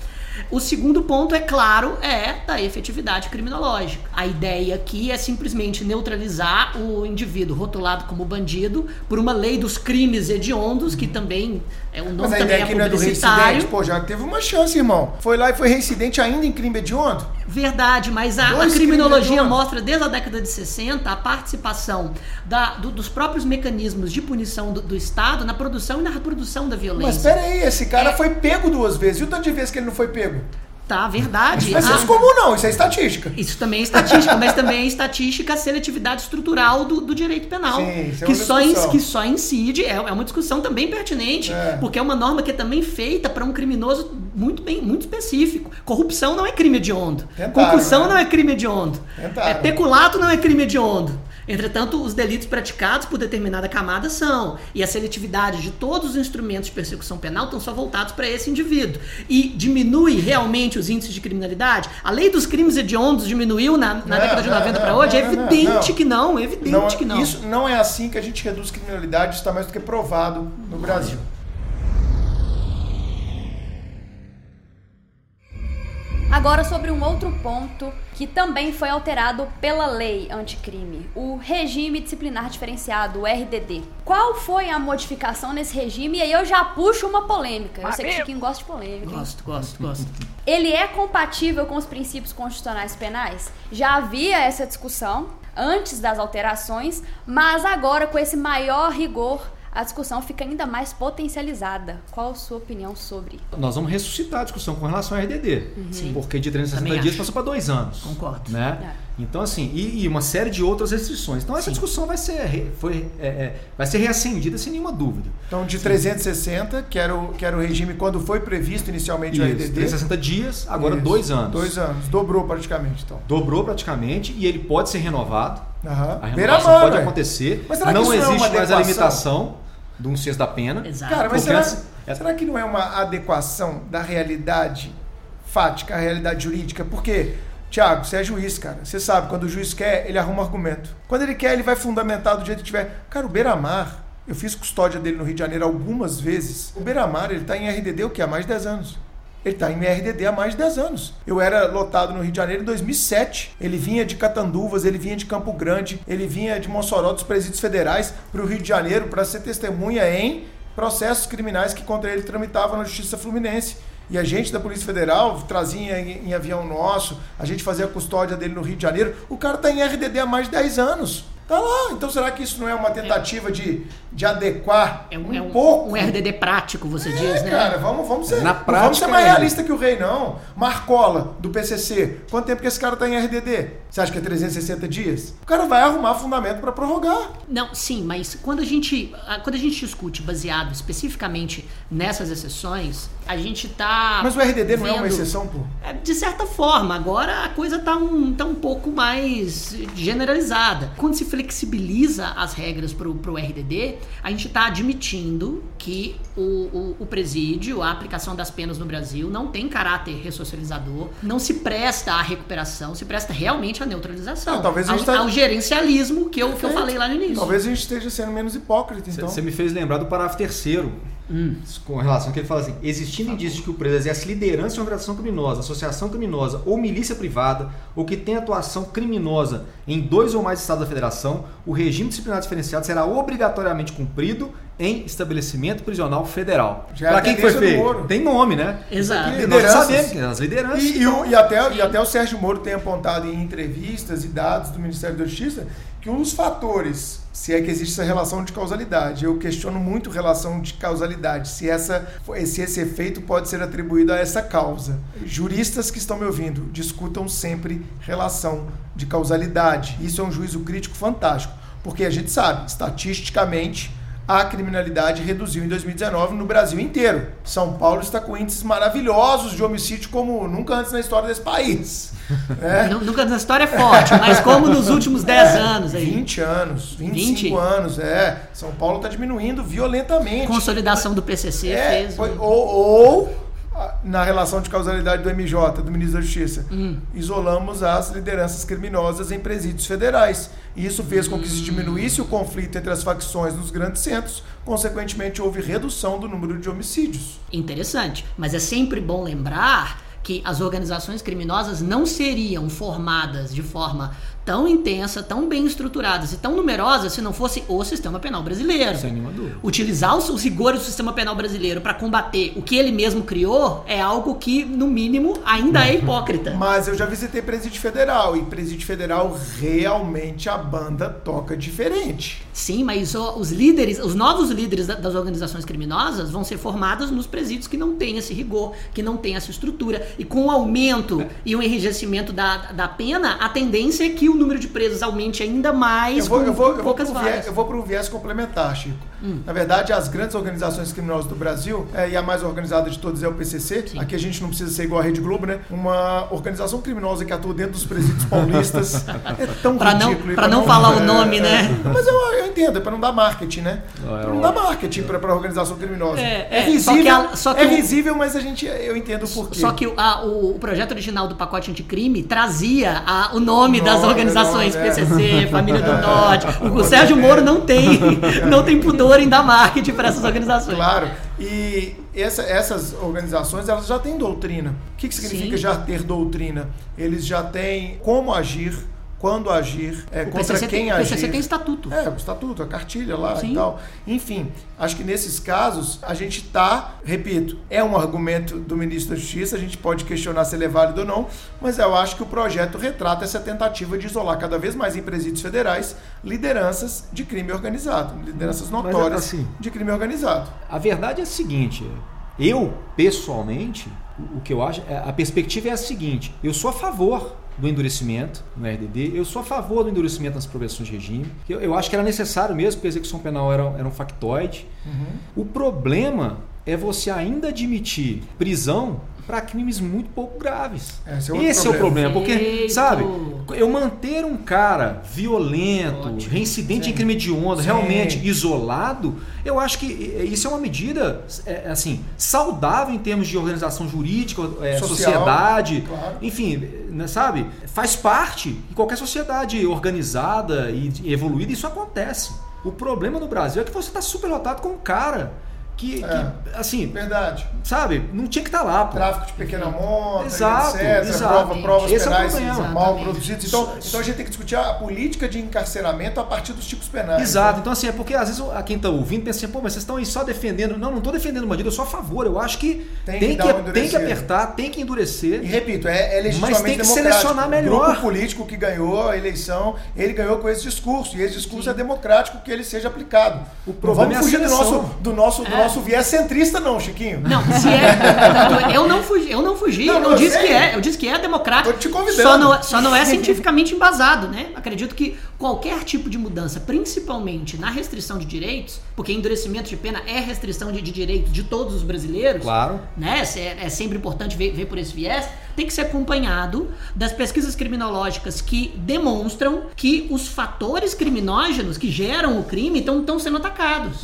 O segundo ponto, é claro, é da efetividade criminológica. A ideia aqui é simplesmente neutralizar o indivíduo rotulado como bandido por uma lei dos crimes hediondos, que também é Mas nome a também ideia é aqui não é do reincidente. Pô, já teve uma chance, irmão. Foi lá e foi reincidente ainda em crime hediondo? Verdade, mas a, a criminologia mostra desde a década de 60 a participação da- do- dos próprios mecanismos de punição do, do Estado na produção e na reprodução da Mas violência. pera aí, esse cara É. foi pego duas vezes. E o tanto de vezes que ele não foi pego? Tá, verdade. Mas Ah, isso é comum não, isso é estatística. Isso também é estatística, mas também é estatística a seletividade estrutural do, do direito penal. Sim, isso é que, uma só inc- que só incide, é, é uma discussão também pertinente, É. porque é uma norma que é também feita para um criminoso muito bem, muito específico. Corrupção não é crime hediondo. Tentaram, Concussão né? não é crime hediondo. Tentaram. É, peculato não é crime hediondo. Entretanto, os delitos praticados por determinada camada são. E a seletividade de todos os instrumentos de persecução penal estão só voltados para esse indivíduo. E diminui realmente os índices de criminalidade? A lei dos crimes hediondos diminuiu na, na Não, década de não, 90 não, para hoje? não, é evidente que não, é evidente Não, que não. Isso não é assim que a gente reduz criminalidade, isso está mais do que provado no Brasil. Agora sobre um outro ponto que também foi alterado pela lei anticrime, o regime disciplinar diferenciado, o RDD. Qual foi a modificação nesse regime? E aí eu já puxo uma polêmica. Eu sei que o Chiquinho gosta de polêmica. Gosto, gosto, gosto. Ele é compatível com os princípios constitucionais penais? Já havia essa discussão antes das alterações, mas agora com esse maior rigor, a discussão fica ainda mais potencializada. Qual a sua opinião sobre? Nós vamos ressuscitar a discussão com relação ao RDD. Sim. Porque de 360 Também dias acho. passou para dois anos. Concordo. Né? É. Então, assim, e, e uma série de outras restrições. Então, essa Sim. discussão vai ser, foi, é, é, vai ser reacendida sem nenhuma dúvida. Então, de 360, que era, o, que era o regime quando foi previsto inicialmente o Isso, RDD. 360 dias, agora Isso, dois anos. Dois anos, dobrou praticamente, então. Dobrou praticamente e ele pode ser renovado. Aham. A renovação Beira-mar, pode acontecer. Mas será que não isso é existe uma mais a limitação de um sexto da pena. Exato. Cara, mas será, é- será que não é uma adequação da realidade fática à realidade jurídica? Porque, Tiago, você é juiz, cara. Você sabe, quando o juiz quer, ele arruma argumento. Quando ele quer, ele vai fundamentar do jeito que tiver. Cara, o Beira-Mar, eu fiz custódia dele no Rio de Janeiro algumas vezes. O Beira-Mar, ele tá em RDD o quê? Há mais de 10 anos. Ele está em RDD há mais de 10 anos. Eu era lotado no Rio de Janeiro em 2007. Ele vinha de Catanduvas, ele vinha de Campo Grande, ele vinha de Mossoró, dos presídios federais, para o Rio de Janeiro para ser testemunha em processos criminais que contra ele tramitavam na Justiça Fluminense. E a gente da Polícia Federal trazia em, em avião nosso, a gente fazia a custódia dele no Rio de Janeiro. O cara está em RDD há mais de 10 anos. Tá lá. Então será que isso não é uma tentativa de, de adequar É um, um, é um, pouco? um RDD prático, você É, diz, né? cara, vamos, vamos ser. Na não vamos prática, ser mais é. realista que o rei, não. Marcola, do PCC. Quanto tempo que esse cara tá em RDD? Você acha que é 360 dias? O cara vai arrumar fundamento pra prorrogar. Não, sim, mas quando a gente quando a gente discute baseado especificamente nessas exceções, a gente tá Mas o RDD não é uma exceção, pô. É, De certa forma, agora a coisa tá um, tá um pouco mais generalizada. Quando se flexibiliza as regras pro, pro RDD, a gente tá admitindo que o, o, o presídio, a aplicação das penas no Brasil, não tem caráter ressocializador, não se presta à recuperação, se presta realmente à neutralização. Não, talvez a ao, gente tá- ao gerencialismo que eu, que eu falei lá no início. Talvez a gente esteja sendo menos hipócrita, então. Você me fez lembrar do parágrafo terceiro, Hum. com relação ao que ele fala assim: existindo indício de que o preso exerce liderança em organização criminosa, associação criminosa ou milícia privada, ou que tem atuação criminosa em dois ou mais estados da federação, o regime disciplinar diferenciado será obrigatoriamente cumprido em estabelecimento prisional federal. Já é a Pra quem que foi feito? Moro. Tem nome, né? Exato. Aqui- Nós sabemos que as lideranças. E, e o- e até, e até o Sérgio Moro tem apontado em entrevistas e dados do Ministério da Justiça que um dos fatores, se é que existe essa relação de causalidade, eu questiono muito relação de causalidade, se, essa, se esse efeito pode ser atribuído a essa causa. Juristas que estão me ouvindo, discutam sempre relação de causalidade. Isso é um juízo crítico fantástico, porque a gente sabe, estatisticamente, a criminalidade reduziu em 2019 no Brasil inteiro. São Paulo está com índices maravilhosos de homicídio como nunca antes na história desse país. É. Nu- Nunca na história é forte, mas como nos últimos 10 É, anos aí. 20 anos, 25 20? anos, é. São Paulo está diminuindo violentamente. Consolidação do PCC É, fez. foi- ou, ou, na relação de causalidade do MJ, do ministro da Justiça, Hum. isolamos as lideranças criminosas em presídios federais. E isso fez com que se diminuísse o conflito entre as facções nos grandes centros, consequentemente houve redução do número de homicídios. Interessante. Mas é sempre bom lembrar que as organizações criminosas não seriam formadas de forma tão intensa, tão bem estruturadas e tão numerosas se não fosse o sistema penal brasileiro. Sem nenhuma dúvida. Utilizar os, os rigores do sistema penal brasileiro para combater o que ele mesmo criou é algo que, no mínimo, ainda é hipócrita. Mas eu já visitei presídio federal e presídio federal realmente a banda toca diferente. Sim, mas o- os líderes, os novos líderes da- das organizações criminosas vão ser formados nos presídios que não têm esse rigor, que não têm essa estrutura. E com o aumento e o enrijecimento da, da pena, a tendência é que o número de presos aumente ainda mais Eu vou, com, eu vou, eu vou viés, eu vou para um viés complementar, Chico. Na verdade, as grandes organizações criminosas do Brasil, é, e a mais organizada de todas é o PCC, aqui a gente não precisa ser igual a Rede Globo, né? Uma organização criminosa que atua dentro dos presídios paulistas. é tão Pra não- ridículo. e pra não falar o nome, né? Mas eu, eu entendo, é para não dar marketing, né? É, Pra não dar marketing para a organização criminosa. É, É, é, risível, só que a- só que é o- risível, mas a gente, eu entendo o porquê. Só que o, a- o- o projeto original do pacote anticrime trazia a- o nome das organizações é. PCC, Família do Norte. O, o Sérgio Moro não tem, não tem pudor em dar marketing para essas organizações. Claro. E essa- essas organizações, elas já têm doutrina. O que, que significa Sim. já ter doutrina? Eles já têm como agir, quando agir, é, O contra PCC, quem tem, o agir. PCC tem estatuto. É, o estatuto, a cartilha lá Sim. e tal. Enfim, acho que nesses casos a gente tá, repito, é um argumento do ministro da Justiça, a gente pode questionar se ele é válido ou não, mas eu acho que o projeto retrata essa tentativa de isolar cada vez mais em presídios federais lideranças de crime organizado, lideranças Mas, notórias assim, de crime organizado. A verdade é a seguinte, eu, pessoalmente, o o que eu acho, é- a perspectiva é a seguinte, eu sou a favor do endurecimento no RDD, eu sou a favor do endurecimento nas progressões de regime, eu, eu acho que era necessário mesmo, porque a execução penal era, era um factoide. O problema é você ainda admitir prisão para crimes muito pouco graves. Esse é outro Esse é o problema. porque, Perfeito. sabe, eu manter um cara violento, Ótimo. reincidente Sim. em crime hediondo, Sim. realmente isolado, eu acho que isso é uma medida é, assim saudável em termos de organização jurídica, é, Social, sociedade, claro. enfim, né, sabe? Faz parte em qualquer sociedade organizada e evoluída isso acontece. O problema no Brasil é que você está superlotado com um cara que, É. que, assim, Verdade. sabe? Não tinha que estar lá. Pô. Tráfico de pequena monta, Exato, etc. exato. Prova, provas Esse é o penais problema. mal produzidas. Então, então a gente tem que discutir a política de encarceramento a partir dos tipos penais. Exato, então assim, é porque às vezes a quem tá ouvindo pensa assim, pô, mas vocês estão aí só defendendo. Não, não tô defendendo o bandido, eu sou a favor. Eu acho que Tem tem, que que, uma tem que apertar, tem que endurecer. E repito, é, é legitimamente Mas tem que democrático. selecionar O melhor. grupo político que ganhou a eleição, ele ganhou com esse discurso. E esse discurso é democrático que ele seja aplicado. O problema não vamos é a fugir do nosso, do nosso, do É. nosso viés centrista, não, Chiquinho. Não, se é. eu não fugi, eu não fugi, Não, eu não eu disse sei. que é, eu disse que é democrático. Tô te convidando. Só não, só não é cientificamente embasado, né? Acredito que qualquer tipo de mudança, principalmente na restrição de direitos, porque endurecimento de pena é restrição de, de direitos de todos os brasileiros, Claro. né? É, é sempre importante ver, ver por esse viés, tem que ser acompanhado das pesquisas criminológicas que demonstram que os fatores criminógenos que geram o crime estão sendo atacados.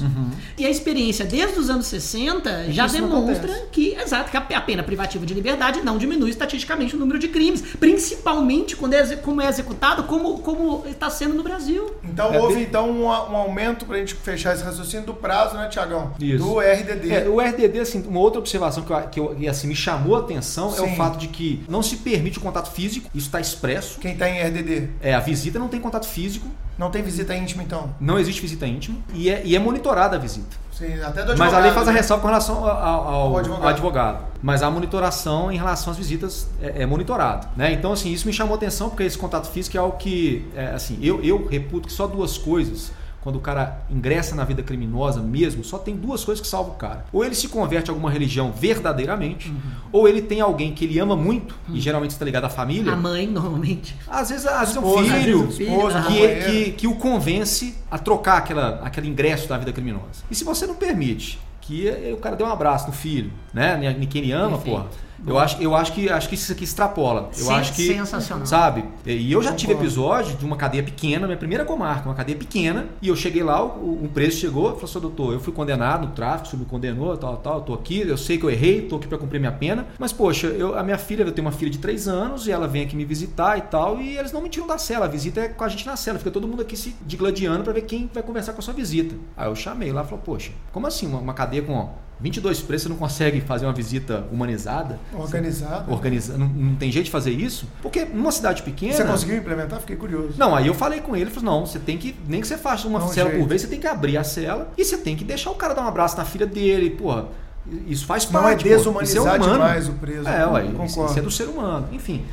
E a experiência desde os anos 60 já Uhum. isso não demonstra que, exato, que a pena privativa de liberdade não diminui estatisticamente o número de crimes, principalmente quando é, como é executado, como, como está sendo no Brasil. Então É, houve de- então um, um aumento pra gente fechar esse raciocínio do prazo, né, Tiagão? Isso. Do RDD. É, o RDD, assim, uma outra observação que, eu, que, eu- que, assim, me chamou a atenção é Sim. o fato de que não se permite o contato físico, isso está expresso. Quem tá em RDD? É, a visita não tem contato físico, Não tem visita íntima, então? não existe visita íntima e é, e é monitorada a visita. Sim, até do Mas a lei faz a né? ressalva com relação ao, ao- ao advogado. advogado. Mas a monitoração em relação às visitas é, é monitorado. Né? Então, assim, isso me chamou atenção porque esse contato físico é algo que, é, assim, eu, eu reputo que só duas coisas, quando o cara ingressa na vida criminosa mesmo, só tem duas coisas que salvam o cara. Ou ele se converte a alguma religião verdadeiramente, Uhum. ou ele tem alguém que ele ama muito, e geralmente está ligado à família. A mãe, normalmente. Às vezes, às vezes é um às filho, vezes é esposa, que- que, que, que o convence a trocar aquela, aquele ingresso da vida criminosa. E se você não permite que eh, o cara dê um abraço no filho, né? Em quem ele ama, Perfeito. porra. Eu acho, eu acho que acho que isso aqui extrapola. Eu Sen- acho que sensacional. sabe? E eu já tive episódio de uma cadeia pequena, minha primeira comarca, uma cadeia pequena, e eu cheguei lá, o, o preso chegou, falou assim, doutor, eu fui condenado no tráfico, senhor me condenou, tal, tal, eu tô aqui, eu sei que eu errei, tô aqui para cumprir minha pena, mas poxa, eu, a minha filha, eu tenho uma filha de 3 anos e ela vem aqui me visitar e tal, e eles não me tiram da cela, a visita é com a gente na cela, fica todo mundo aqui se digladiando para ver quem vai conversar com a sua visita. Aí eu chamei lá e falou, poxa, como assim uma, uma cadeia com 22 presos, você não consegue fazer uma visita humanizada? Organizado. Organiza, não, não tem jeito de fazer isso? Porque numa cidade pequena. Você conseguiu implementar? Fiquei curioso. Não, aí eu falei com ele, falou, não, você tem que, nem que você faça uma um cela jeito. por vez, você tem que abrir a cela e você tem que deixar o cara dar um abraço na filha dele, porra. Isso faz Não parte. é pô. desumanizar é humano. demais o preso. É, ué, Concordo. isso é do ser humano. Enfim.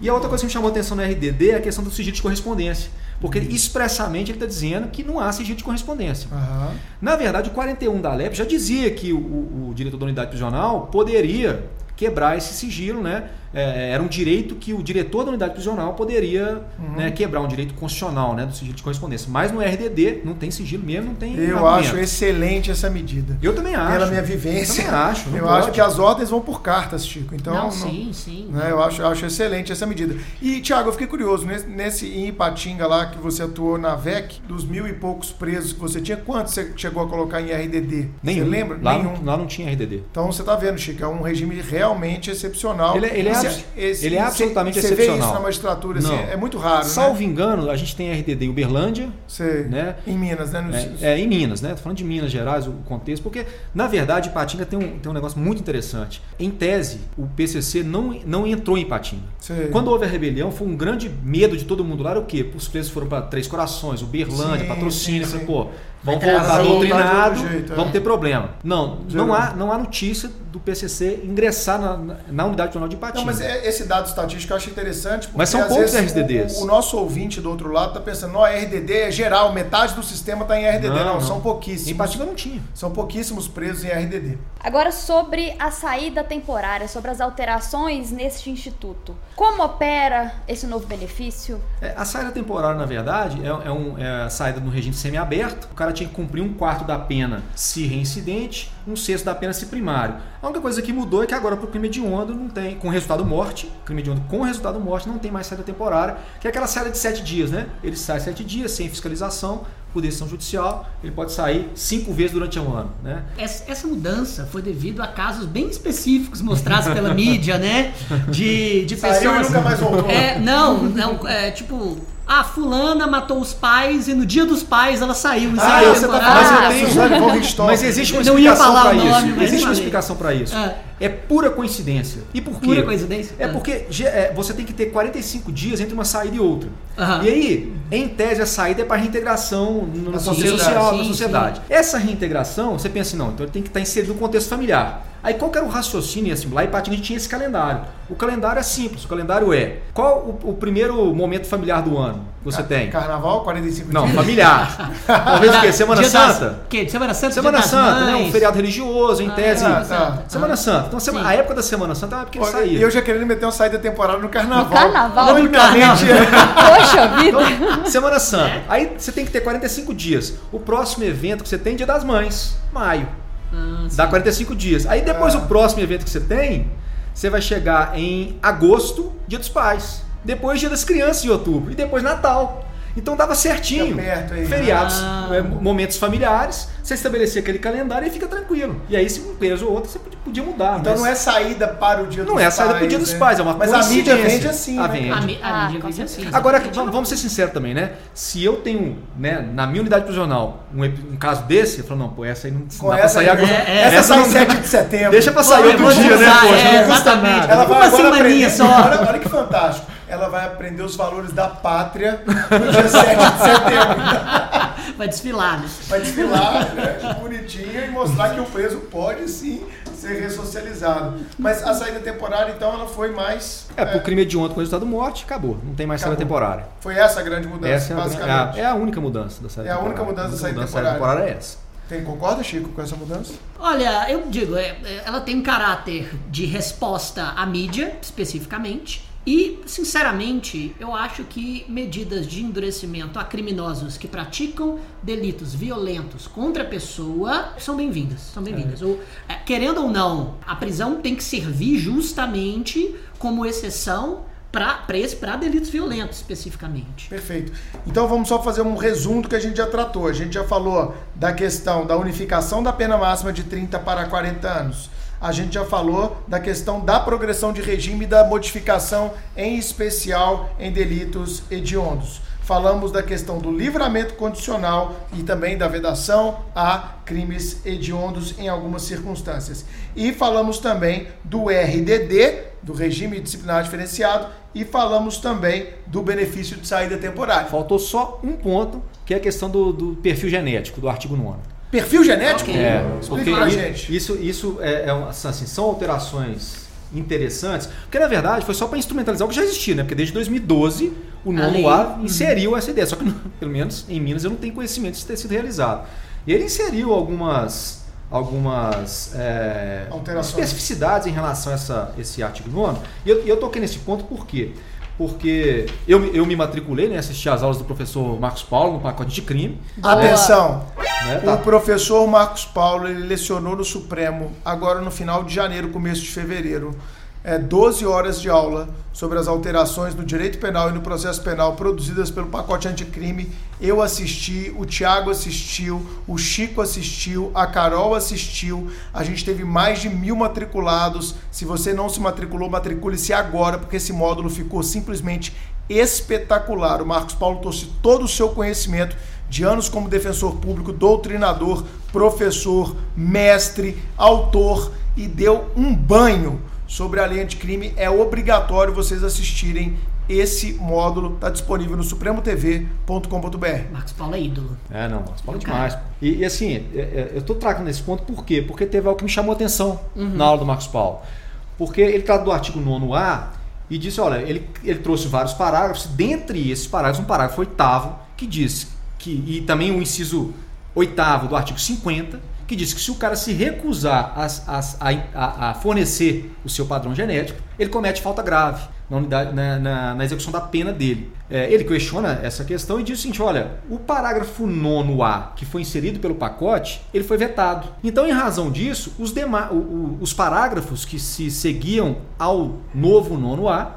E a outra coisa que me chamou a atenção no RDD é a questão do sigilo de correspondência. Porque expressamente ele está dizendo que não há sigilo de correspondência. Aham. Na verdade, o 41 da LEP já dizia que o, o- o diretor da unidade prisional poderia quebrar esse sigilo, né? É, era um direito que o diretor da unidade prisional poderia Uhum. né, quebrar um direito constitucional, né, do sigilo de correspondência. Mas no RDD não tem sigilo mesmo, não tem. Eu acho excelente essa medida. Eu também acho. Pela minha vivência. Eu também acho. Eu pode. acho que as ordens vão por cartas, Chico. Então, não, não- sim, sim. né, eu acho, acho excelente essa medida. E, Tiago, eu fiquei curioso, nesse, nesse em Ipatinga lá que você atuou na VEC, dos mil e poucos presos que você tinha, quantos você chegou a colocar em RDD? Nenhum. Você lembra? Lá, Nenhum. Não, lá não tinha RDD. Então você tá vendo, Chico, é um regime realmente excepcional. Ele é- ele é Esse- esse- ele é você- absolutamente Você vê isso excepcional. na magistratura, assim, é muito raro, Salvo né? engano, a gente tem RDD em Uberlândia, Você, né? Em Minas, né? É, é, em Minas, né? Tô falando de Minas Gerais, o contexto, porque, na verdade, Ipatinga tem um, tem um negócio muito interessante. Em tese, o PCC não, não entrou em Ipatinga. Sei. Quando houve a rebelião, foi um grande medo de todo mundo lá. Era o quê? Os presos foram para Três Corações, Uberlândia, Sim, patrocínio. sim, falei, sim. Pô, vamos Vai voltar doutrinados, é. vamos ter problema. Não, não há, não há notícia do PCC ingressar na, na, unidade prisional de Ipatinga. Não, mas é- esse dado estatístico eu acho interessante. Porque Mas são às poucos vezes, RDDs. O, o nosso ouvinte do outro lado tá pensando, ó, RDD é geral, metade do sistema tá em RDD. Não, Não, não. são Em pouquíssimos. Ipatinga não tinha. São pouquíssimos presos em RDD. Agora, sobre a saída temporária, sobre as alterações neste instituto. Como opera esse novo benefício? É, a saída temporária, na verdade, é, é um- é a saída no regime semiaberto. O cara tinha que cumprir um quarto da pena se reincidente, um sexto da pena se primário. A única coisa que mudou é que agora para o crime hediondo não tem, com resultado morte, crime hediondo com resultado morte não tem mais saída temporária, que é aquela saída de sete dias, né? Ele sai sete dias sem fiscalização, por decisão judicial, ele pode sair cinco vezes durante um ano, né? Essa, essa mudança foi devido a casos bem específicos mostrados pela mídia, né? De, de Saiu e pessoas. nunca mais voltou. É, não, não, é tipo. A fulana matou os pais e no dia dos pais ela saiu. Ah, é você tá temporário. Mas eu falando tenho-. Mas existe uma explicação para isso. Existe uma falei. explicação para isso. Ah. É pura coincidência. E por quê? Pura coincidência? É Ah. porque é, você tem que ter 45 dias entre uma saída e outra. Aham. E aí, em tese, a saída é para reintegração no Na contexto sociedade. social, na Sim, sociedade. Essa reintegração, você pensa assim, não, então ele tem que estar inserido no contexto familiar. Aí qual era o raciocínio? Assim, lá em Patinga a gente tinha esse calendário. O calendário é simples. O calendário é qual o, o primeiro momento familiar do ano você tem? Carnaval, 45 Não, dias. familiar. Talvez o quê? Semana Dia das- Santa? Que? Semana Santa? Semana das Santa, né? Um feriado religioso, em Ah, tese. Semana tá. Santa. Semana Ah. Santa. Então, Sim. a época da Semana Santa é porque saía. E eu já querendo meter uma saída temporária no carnaval. No carnaval? Não, unicamente. Poxa vida! Então, Semana Santa. Aí você tem que ter 45 dias. O próximo evento que você tem é Dia das Mães, maio. Ah. Dá 45 dias. Aí depois Ah. o próximo evento que você tem, você vai chegar em agosto, Dia dos Pais. Depois Dia das Crianças em outubro. E depois Natal. Então dava certinho. Perto aí. Feriados, Ah. é, momentos familiares, você estabelecia aquele calendário e fica tranquilo. E aí, se um peso ou outro, você podia- mudar. Então mas não é saída para o dia dos Não pais. é saída pro dia dos né? pais, é uma Mas a mídia vende assim, A né? vende. A, mi- a Ah, mídia com vende assim. Agora, vamos ser sinceros também, né? Se eu tenho, né, na minha unidade prisional, um, um caso desse, eu falo, não, pô, essa aí não, não dá pra essa, sair agora. é, é. essa, sai não- 7 de setembro. Deixa pra Pô, sair eu outro dia, né, usar, poxa? é, não custa nada. Ela Uma vai semaninha aprender, só. Olha que fantástico. Ela vai aprender os valores da pátria no dia 7 de setembro. Vai desfilar, né? Vai desfilar né, bonitinho e mostrar que o preso pode sim ser ressocializado. Mas a saída temporária, então, ela foi mais. É, pro crime de ontem com resultado morte, acabou. Não tem mais saída Acabou. temporária. Foi essa a grande mudança, Essa é a, basicamente. é, a, é a única mudança da saída É a temporária. única mudança da saída temporária. temporária é essa. Tem, concorda, Chico, com essa mudança? Olha, eu digo, é, é, ela tem um caráter de resposta à mídia, especificamente. E, sinceramente, eu acho que medidas de endurecimento a criminosos que praticam delitos violentos contra a pessoa são bem-vindas. São bem-vindas. Ou, é, querendo ou não, a prisão tem que servir justamente como exceção para delitos violentos, especificamente. Perfeito. Então vamos só fazer um resumo do que a gente já tratou. A gente já falou da questão da unificação da pena máxima de 30 para 40 anos. A gente já falou da questão da progressão de regime e da modificação, em especial em delitos hediondos. falamos da questão do livramento condicional e também da vedação a crimes hediondos em algumas circunstâncias. E falamos também do RDD, do regime disciplinar diferenciado, e falamos também do benefício de saída temporária. Faltou só um ponto, que é a questão do, do perfil genético do artigo 9. Perfil genético? É, Explica porque pra gente. isso, isso é, é um- assim, são alterações interessantes, porque na verdade foi só para instrumentalizar o que já existia, né? Porque desde 2012 o nono A inseriu essa ideia, só que pelo menos em Minas eu não tenho conhecimento de ter sido realizado. E ele inseriu algumas algumas é, especificidades em relação a essa, esse artigo 9 e eu, e eu toquei nesse ponto por quê? Porque eu, me- eu me matriculei, né, assisti às aulas do professor Marcos Paulo no pacote de crime. Atenção, Né, tá- o professor Marcos Paulo ele lecionou no Supremo agora no final de janeiro, começo de fevereiro. É 12 horas de aula sobre as alterações no direito penal e no processo penal produzidas pelo pacote anticrime. Eu assisti, o Tiago assistiu, o Chico assistiu, a Carol assistiu. A gente teve mais de mil matriculados. Se você não se matriculou, matricule-se agora, porque esse módulo ficou simplesmente espetacular. O Marcos Paulo trouxe todo o seu conhecimento de anos como defensor público, doutrinador, professor, mestre, autor e deu um banho sobre a lei anticrime. É obrigatório vocês assistirem esse módulo, está disponível no supremotv.com.br. Marcos Paulo é ídolo. É, não, mas fala Eu demais. E, e assim, é, é, eu tô tratando nesse ponto por quê? Porque teve algo que me chamou a atenção na aula do Marcos Paulo. Porque ele trata do artigo 9A e disse, olha, ele, ele trouxe vários parágrafos, dentre esses parágrafos, um parágrafo oitavo, que diz que, e também o inciso oitavo do artigo 50, que diz que se o cara se recusar a, a- a- a fornecer o seu padrão genético, ele comete falta grave na, unidade, na, na- na execução da pena dele. É, ele questiona essa questão e diz o seguinte: olha, o parágrafo 9A que foi inserido pelo pacote, ele foi vetado. Então, em razão disso, os, dema- o- o- os parágrafos que se seguiam ao novo 9A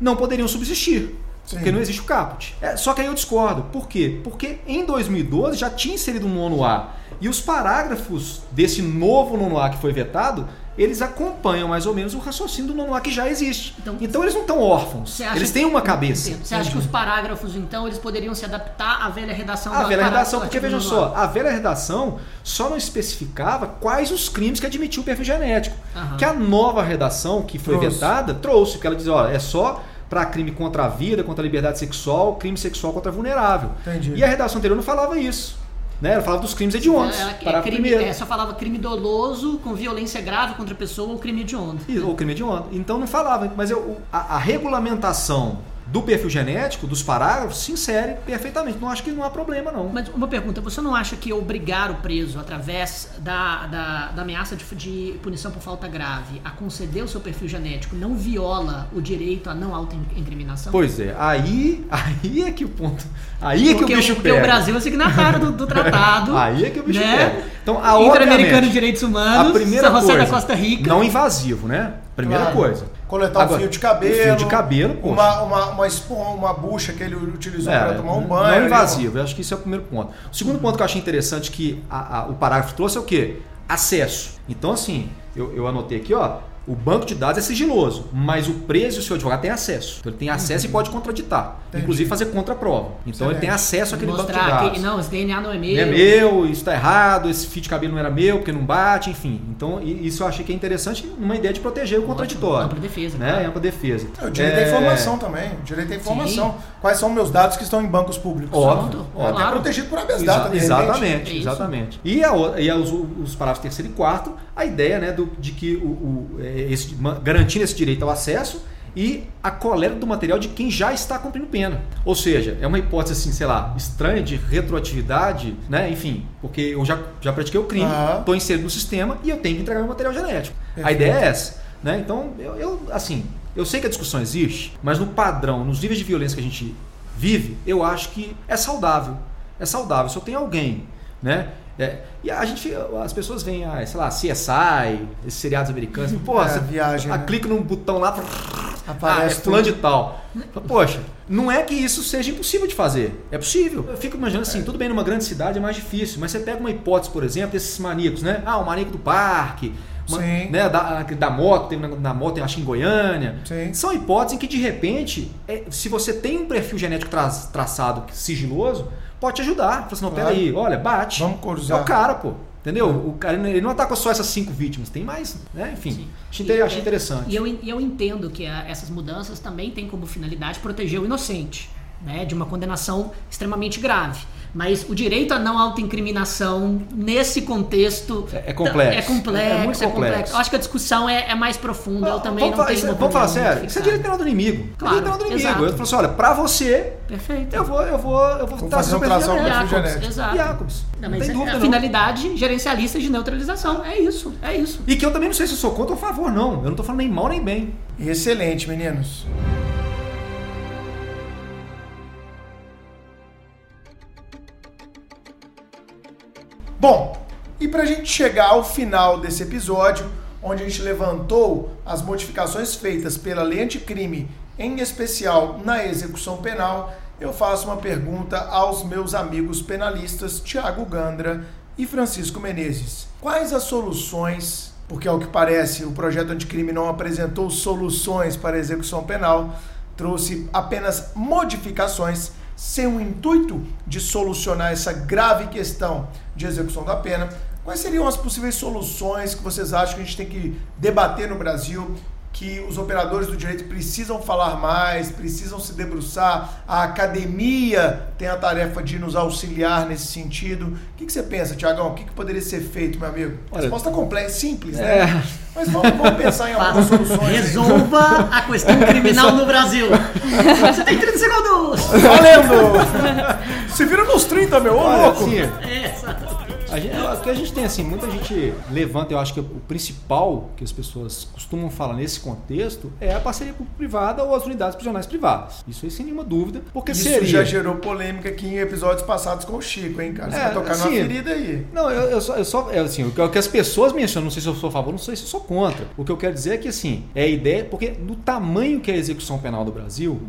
não poderiam subsistir. Sim. Porque não existe o caput. É, só que aí eu discordo. Por quê? Porque em 2012 já tinha inserido um nono A. E os parágrafos desse novo nono A que foi vetado, eles acompanham mais ou menos o raciocínio do nono A que já existe. Então- Então, eles não estão órfãos. Eles que- têm uma cabeça. Você acha que os parágrafos, então, eles poderiam se adaptar à velha redação A do velha redação, porque artigo veja 9A? só, a velha redação só não especificava quais os crimes que admitiu o perfil genético. Aham. Que a nova redação que foi Trouxe. vetada trouxe, que ela diz, olha, é só para crime contra a vida, contra a liberdade sexual, crime sexual contra vulnerável. Entendi. E a redação anterior não falava isso. Né? Ela falava dos crimes hediondos. Ela- é crime, primeiro. é, só falava crime doloso com violência grave contra a pessoa ou crime hediondo. Ou crime hediondo. Então não falava. Mas eu- a, a regulamentação do perfil genético, dos parágrafos, se insere perfeitamente. Não acho que não há problema, não. Mas uma pergunta, você não acha que obrigar o preso, através da, da, da ameaça de, de punição por falta grave, a conceder o seu perfil genético, não viola o direito à não autoincriminação? Pois é, aí, aí é que o ponto. Aí é que porque o bicho porque pega. o Brasil é signatário do, do tratado. Aí é que o bicho né? pega. Então, a Interamericano de Direitos Humanos, a primeira São José coisa, da Costa Rica. não invasivo, né? Primeira Claro. coisa. Coletar um Agora, fio de cabelo. o fio de cabelo, poxa. uma, uma, uma, uma bucha que ele utilizou É, para tomar um não- banho. Não ali, invasivo, eu acho que isso é o primeiro ponto. O segundo ponto que eu achei interessante que a- a- o parágrafo trouxe é o quê? Acesso. Então, assim, eu, eu anotei aqui, ó. O banco de dados é sigiloso, mas o preso e o seu advogado têm acesso. Então ele tem acesso e pode contraditar. Entendi. Inclusive fazer contraprova. Então ele tem acesso àquele banco de Mostrar dados. que não, esse DNA não é meu. Não é meu, isso está errado, esse fio de cabelo não era meu, porque não bate, enfim. Então, isso eu achei que é interessante numa ideia de proteger o contraditório. Ampla defesa, Né? claro. Ampla defesa. O direito É, à informação também. O direito à informação. Quais são meus dados que estão em bancos públicos? Óbvio, É, até claro. protegido por habeas Exa- data, exatamente, É exatamente. E, a, e a- os, os parágrafos terceiro e quarto, a ideia né, do, de que o, o- é, esse, ma- garantindo esse direito ao acesso e a coleta do material de quem já está cumprindo pena. Ou seja, é uma hipótese assim, sei lá, estranha de retroatividade, né? Enfim, porque eu já, já pratiquei o crime, estou inserido no sistema e eu tenho que entregar meu material genético. A Perfeito. ideia é essa, né? Então, eu, eu, assim, eu sei que a discussão existe, mas no padrão, nos níveis de violência que a gente vive, eu acho que é saudável. É saudável. Se eu tenho alguém, né? É, e a gente, as pessoas veem, ah, sei lá, CSI, esses seriados americanos, pô, É, você viagem, ah, né? clica num botão lá, Aparece ah, é fulano de tal. Poxa, não é que isso seja impossível de fazer. É possível. Eu fico imaginando assim, tudo bem, numa grande cidade é mais difícil, mas você pega uma hipótese, por exemplo, desses maníacos, né? Ah, o maníaco do parque, uma- Sim. né, da, da moto, tem na, na moto, eu acho em Goiânia. Sim. São hipóteses em que, de repente, é, se você tem um perfil genético tra- traçado sigiloso, pode te ajudar. Fala assim, não, Claro. peraí, olha, bate. Vamos cruzar. É o cara, pô. Entendeu? O cara ele não ataca só essas cinco vítimas, tem mais, né? Enfim, achei, achei interessante. E eu, e eu entendo que a- essas mudanças também têm como finalidade proteger o inocente, né, de uma condenação extremamente grave. Mas o direito à não autoincriminação nesse contexto É- é complexo. É complexo, É muito complexo. Eu acho que a discussão é, é mais profunda. Eu também vamos não falar, tenho vamos falar sério, isso é direito penal do inimigo. Claro, é direito penal do inimigo. exato. Eu falo assim, olha, pra você, Perfeito. eu vou, eu vou, eu vou Vamos trazer fazer um tração genético. exato. Jacobs. Não, Não tem é- dúvida a não. finalidade gerencialista de neutralização. É isso, é isso. E que eu também não sei se eu sou contra ou a favor, não. Eu não tô falando nem mal nem bem. Excelente, meninos. Bom, e para a gente chegar ao final desse episódio, onde a gente levantou as modificações feitas pela lei anticrime, em especial na execução penal, eu faço uma pergunta aos meus amigos penalistas Tiago Gandra e Francisco Menezes. Quais as soluções, porque ao que parece o projeto anticrime não apresentou soluções para a execução penal, trouxe apenas modificações sem o intuito de solucionar essa grave questão de execução da pena. Quais seriam as possíveis soluções que vocês acham que a gente tem que debater no Brasil? Que os operadores do direito precisam falar mais, precisam se debruçar. A academia tem a tarefa de nos auxiliar nesse sentido. O que, que você pensa, Tiagão? O que, que poderia ser feito, meu amigo? Olha- Resposta complexa, simples, É. né? Mas vamos, vamos pensar em algumas soluções. aí. Resolva a questão criminal no Brasil. Você tem 30 segundos. Valendo! Se vira nos 30, meu, ô louco! assim, É, exatamente. A gente, o que a gente tem assim, muita gente levanta, eu acho que o principal que as pessoas costumam falar nesse contexto é a parceria público-privada ou as unidades prisionais privadas. Isso aí sem nenhuma dúvida, porque Isso seria... já gerou polêmica aqui em episódios passados com o Chico, hein, cara? Você É, vai tocar numa assim, ferida aí. Não, eu, eu só, eu só é, assim, o que, as pessoas mencionam, não sei se eu sou a favor, não sei se eu sou contra. O que eu quero dizer é que assim, é a ideia, porque do tamanho que é a execução penal do Brasil,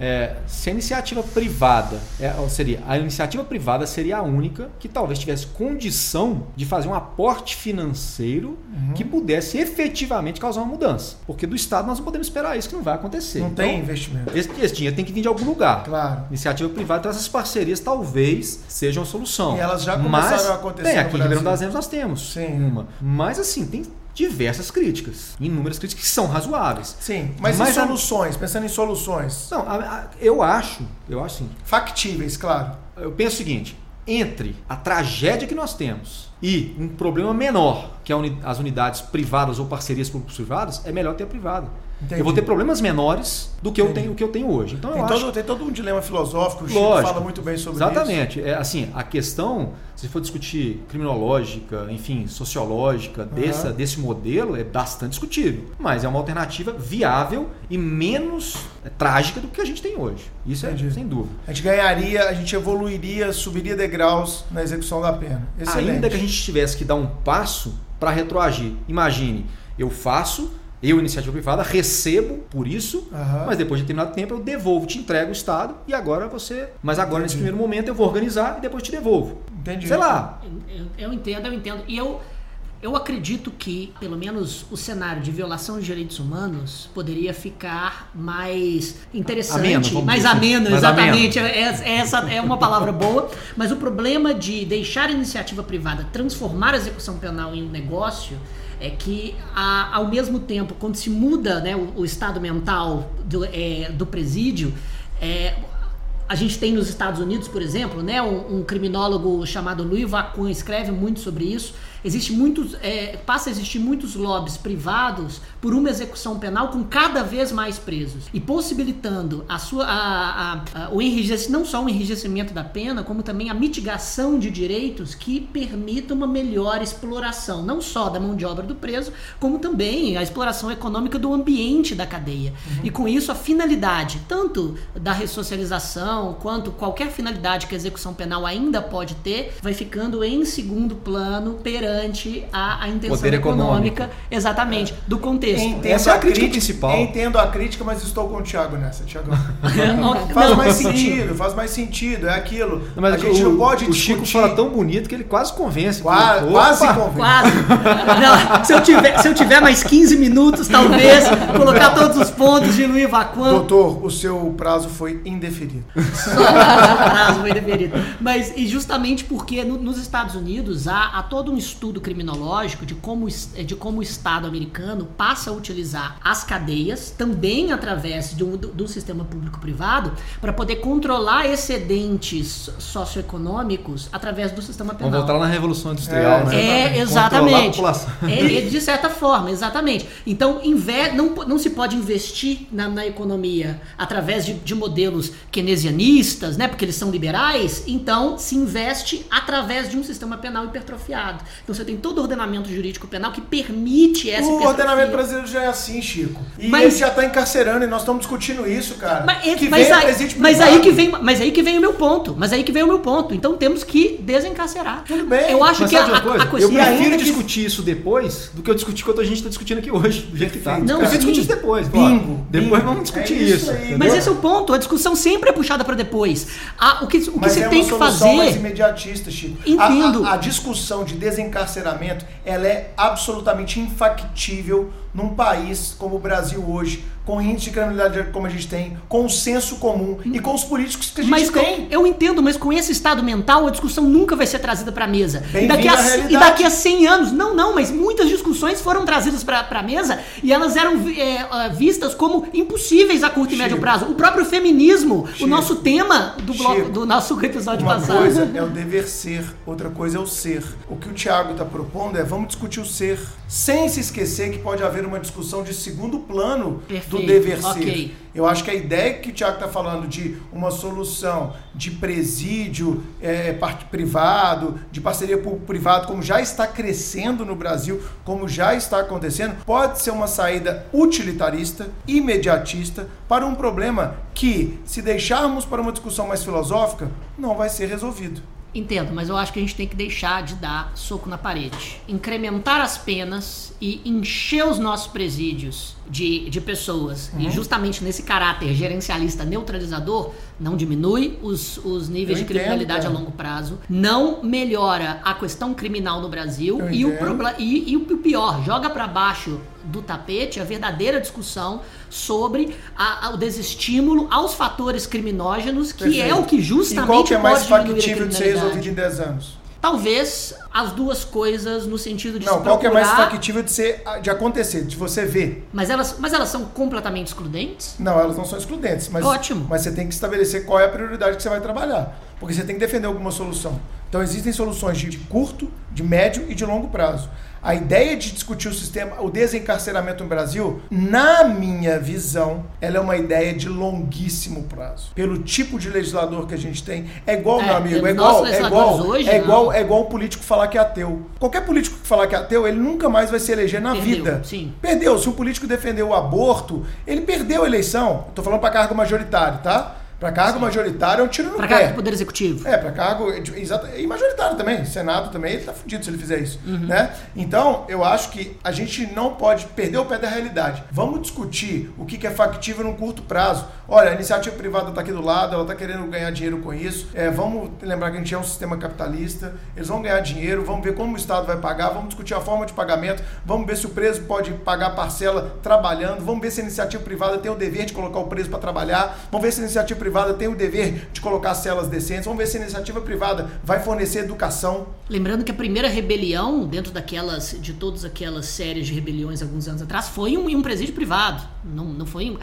é, se a iniciativa privada, é, seria, a iniciativa privada seria a única que talvez tivesse condição de fazer um aporte financeiro que pudesse efetivamente causar uma mudança. Porque do Estado nós não podemos esperar isso, que não vai acontecer. Não Então, tem investimento. esse, esse dinheiro tem que vir de algum lugar. Claro. Iniciativa privada, então essas parcerias talvez sejam a solução. E elas já Mas começaram a acontecer Tem, aqui em Ribeirão das Neves nós temos Sim. uma. Mas assim, tem diversas críticas. Inúmeras críticas que são razoáveis. Sim, mas, Mas e a- soluções? Pensando em soluções. Não, a- a- eu acho, eu acho assim, Factíveis, claro. eu penso o seguinte, entre a tragédia que nós temos e um problema menor, que é as unidades privadas ou parcerias público-privadas, é melhor ter a privada. Entendi. Eu vou ter problemas menores do que eu tenho, o que eu tenho hoje. Então Tem eu acho todo, tem todo um dilema filosófico, o Chico Lógico. fala muito bem sobre isso. Exatamente. É, assim, a questão, se for discutir criminológica, enfim, sociológica, dessa, desse modelo, é bastante discutível. Mas é uma alternativa viável e menos é, trágica do que a gente tem hoje. Isso é Entendi. sem dúvida. A gente ganharia, a gente evoluiria, subiria degraus na execução da pena. Excelente. Ainda que a gente tivesse que dar um passo para retroagir. Imagine, eu faço, eu, iniciativa privada, recebo por isso, Aham. mas depois de determinado tempo eu devolvo, te entrego o Estado e agora você. Mas agora, nesse Entendi. primeiro momento, eu vou organizar e depois te devolvo. Entendi. Sei lá, Eu, eu- eu entendo, eu entendo. E eu, eu acredito que, pelo menos, o cenário de violação de direitos humanos poderia ficar mais interessante, Ameno, vamos mais dizer assim. ameno, Mais exatamente. É- é- Essa é uma palavra boa. Mas o problema de deixar a iniciativa privada transformar a execução penal em um negócio é que, a- ao mesmo tempo, quando se muda né, o, o estado mental do, é, do presídio, é, a gente tem nos Estados Unidos, por exemplo, né, um, um criminólogo chamado Louis Vacun escreve muito sobre isso. Existe muitos, é, passa a existir muitos lobbies privados por uma execução penal com cada vez mais presos e possibilitando a sua, a, a- a- o enrijecimento, não só o enrijecimento da pena, como também a mitigação de direitos que permitam uma melhor exploração, não só da mão de obra do preso, como também a exploração econômica do ambiente da cadeia. E com isso a finalidade tanto da ressocialização quanto qualquer finalidade que a execução penal ainda pode ter, vai ficando em segundo plano perante a, a intenção Poder econômica, econômico. exatamente, do contexto. Entendo Essa é a crítica crítica- principal. Entendo a crítica, mas estou com o Thiago nessa, Thiago. Não, Faz mais sim. sentido, faz mais sentido, é aquilo. Não, mas a gente o, não pode o discutir. Chico fala tão bonito que ele quase convence. Qua- Opa! quase convence. Quase. Não, se, eu tiver, se eu tiver mais 15 minutos, talvez, colocar todos os pontos de Luiz Vacuan, Doutor, o seu prazo foi indeferido. só prazo foi deferido. Mas e justamente porque no- nos Estados Unidos há, há todo um estudo criminológico de como, es- de como o Estado americano passa a utilizar as cadeias, também através de um, do, do sistema público-privado, para poder controlar excedentes socioeconômicos através do sistema penal. Vamos voltar lá na Revolução Industrial, É, né? É, Controlar a exatamente. população. É, de certa forma, exatamente. Então, não, não se pode investir na, na economia através de, de modelos keynesianistas, né? Porque eles são liberais. Então, se investe através de um sistema penal hipertrofiado. Então, você tem todo o ordenamento jurídico penal que permite essa O hipertrofia. ordenamento brasileiro já é assim, Chico. E Mas- ele já está encarcerando e nós estamos discutindo isso, cara. Mas, é- que mas venha aí, mas aí que vem, mas aí que vem o meu ponto. Mas aí que vem o meu ponto. Então temos que desencarcerar. Tudo bem, Eu acho Mas que a, coisa? a questão eu prefiro ainda que- discutir isso depois do que eu discutir quanto a gente está discutindo aqui hoje, do jeito que tá. Não, eu prefiro discutir isso depois. Bingo, Depois bingo. vamos discutir É isso isso. aí. Mas esse é o ponto, a discussão sempre é puxada para depois. Ah, o que, o que Mas você é tem uma que solução mais fazer. imediatista, Chico. Entendo. A, a- a discussão de desencarceramento, ela é absolutamente infactível num país como o Brasil hoje, com índice de criminalidade como a gente tem, com o senso comum e com os políticos que a gente Mas tem. eu entendo, mas com esse estado mental a discussão nunca vai ser trazida para a mesa. E daqui, a, e daqui a 100 anos, não, não, mas muitas discussões foram trazidas para a mesa e elas eram é, vistas como impossíveis a curto e Chico. médio prazo. O próprio feminismo, Chico. o nosso tema do, bloco, Chico. do nosso episódio Uma passado. coisa é o dever ser, outra coisa é o ser. O que o Thiago está propondo é vamos discutir o ser, sem se esquecer que pode haver uma discussão de segundo plano Perfeito, do dever ser. Eu acho que a ideia que o Thiago está falando de uma solução de presídio é, privado, de parceria público-privado, como já está crescendo no Brasil, como já está acontecendo, pode ser uma saída utilitarista, imediatista, para um problema que, se deixarmos para uma discussão mais filosófica, não vai ser resolvido. Entendo, mas eu acho que a gente tem que deixar de dar soco na parede. Incrementar as penas e encher os nossos presídios de, de pessoas. Uhum. E justamente nesse caráter gerencialista neutralizador, não diminui os, os níveis Eu de criminalidade a longo prazo, não melhora a questão criminal no Brasil Eu e o, entendo. e, e o pior, joga para baixo do tapete a verdadeira discussão sobre a- a- o desestímulo aos fatores criminógenos, que é Perfeito. o que E justamente qual que é mais pode factível de ser resolvido em 10 anos? Talvez as duas coisas no sentido de Não, qual que é mais factível de ser de acontecer, de você ver? mas elas, mas elas são completamente excludentes? Não, elas não são excludentes, mas, Ótimo. mas você tem que estabelecer qual é a prioridade que você vai trabalhar. Porque você tem que defender alguma solução. Então existem soluções de curto, de médio e de longo prazo. A ideia de discutir o sistema, o desencarceramento no Brasil, na minha visão, ela é uma ideia de longuíssimo prazo. Pelo tipo de legislador que a gente tem, é igual, É, meu amigo, é os nossos igual, é igual, hoje, é igual, não. é igual o político falar que é ateu. Qualquer político que falar que é ateu, ele nunca mais vai se eleger na Perdeu, vida. sim. Perdeu. Se um político defendeu o aborto, ele perdeu a eleição. Tô falando para cargo majoritário, tá? Para cargo majoritário é um tiro no Para pé. cá do Poder Executivo. É, para cargo. Exato, e majoritário também. Senado também, ele tá fudido se ele fizer isso. Uhum. Né? Então, eu acho que a gente não pode perder o pé da realidade. Vamos discutir o que é factível num curto prazo. Olha, a iniciativa privada está aqui do lado, ela está querendo ganhar dinheiro com isso. É, vamos lembrar que a gente é um sistema capitalista. Eles vão ganhar dinheiro, vamos ver como o Estado vai pagar, vamos discutir a forma de pagamento, vamos ver se o preso pode pagar parcela trabalhando, vamos ver se a iniciativa privada tem o dever de colocar o preso para trabalhar, vamos ver se a iniciativa privada tem o dever de colocar celas decentes, vamos ver se a iniciativa privada vai fornecer educação. Lembrando que a primeira rebelião, dentro daquelas, de todas aquelas séries de rebeliões alguns anos atrás, foi em um, em um presídio privado. Não, não foi em,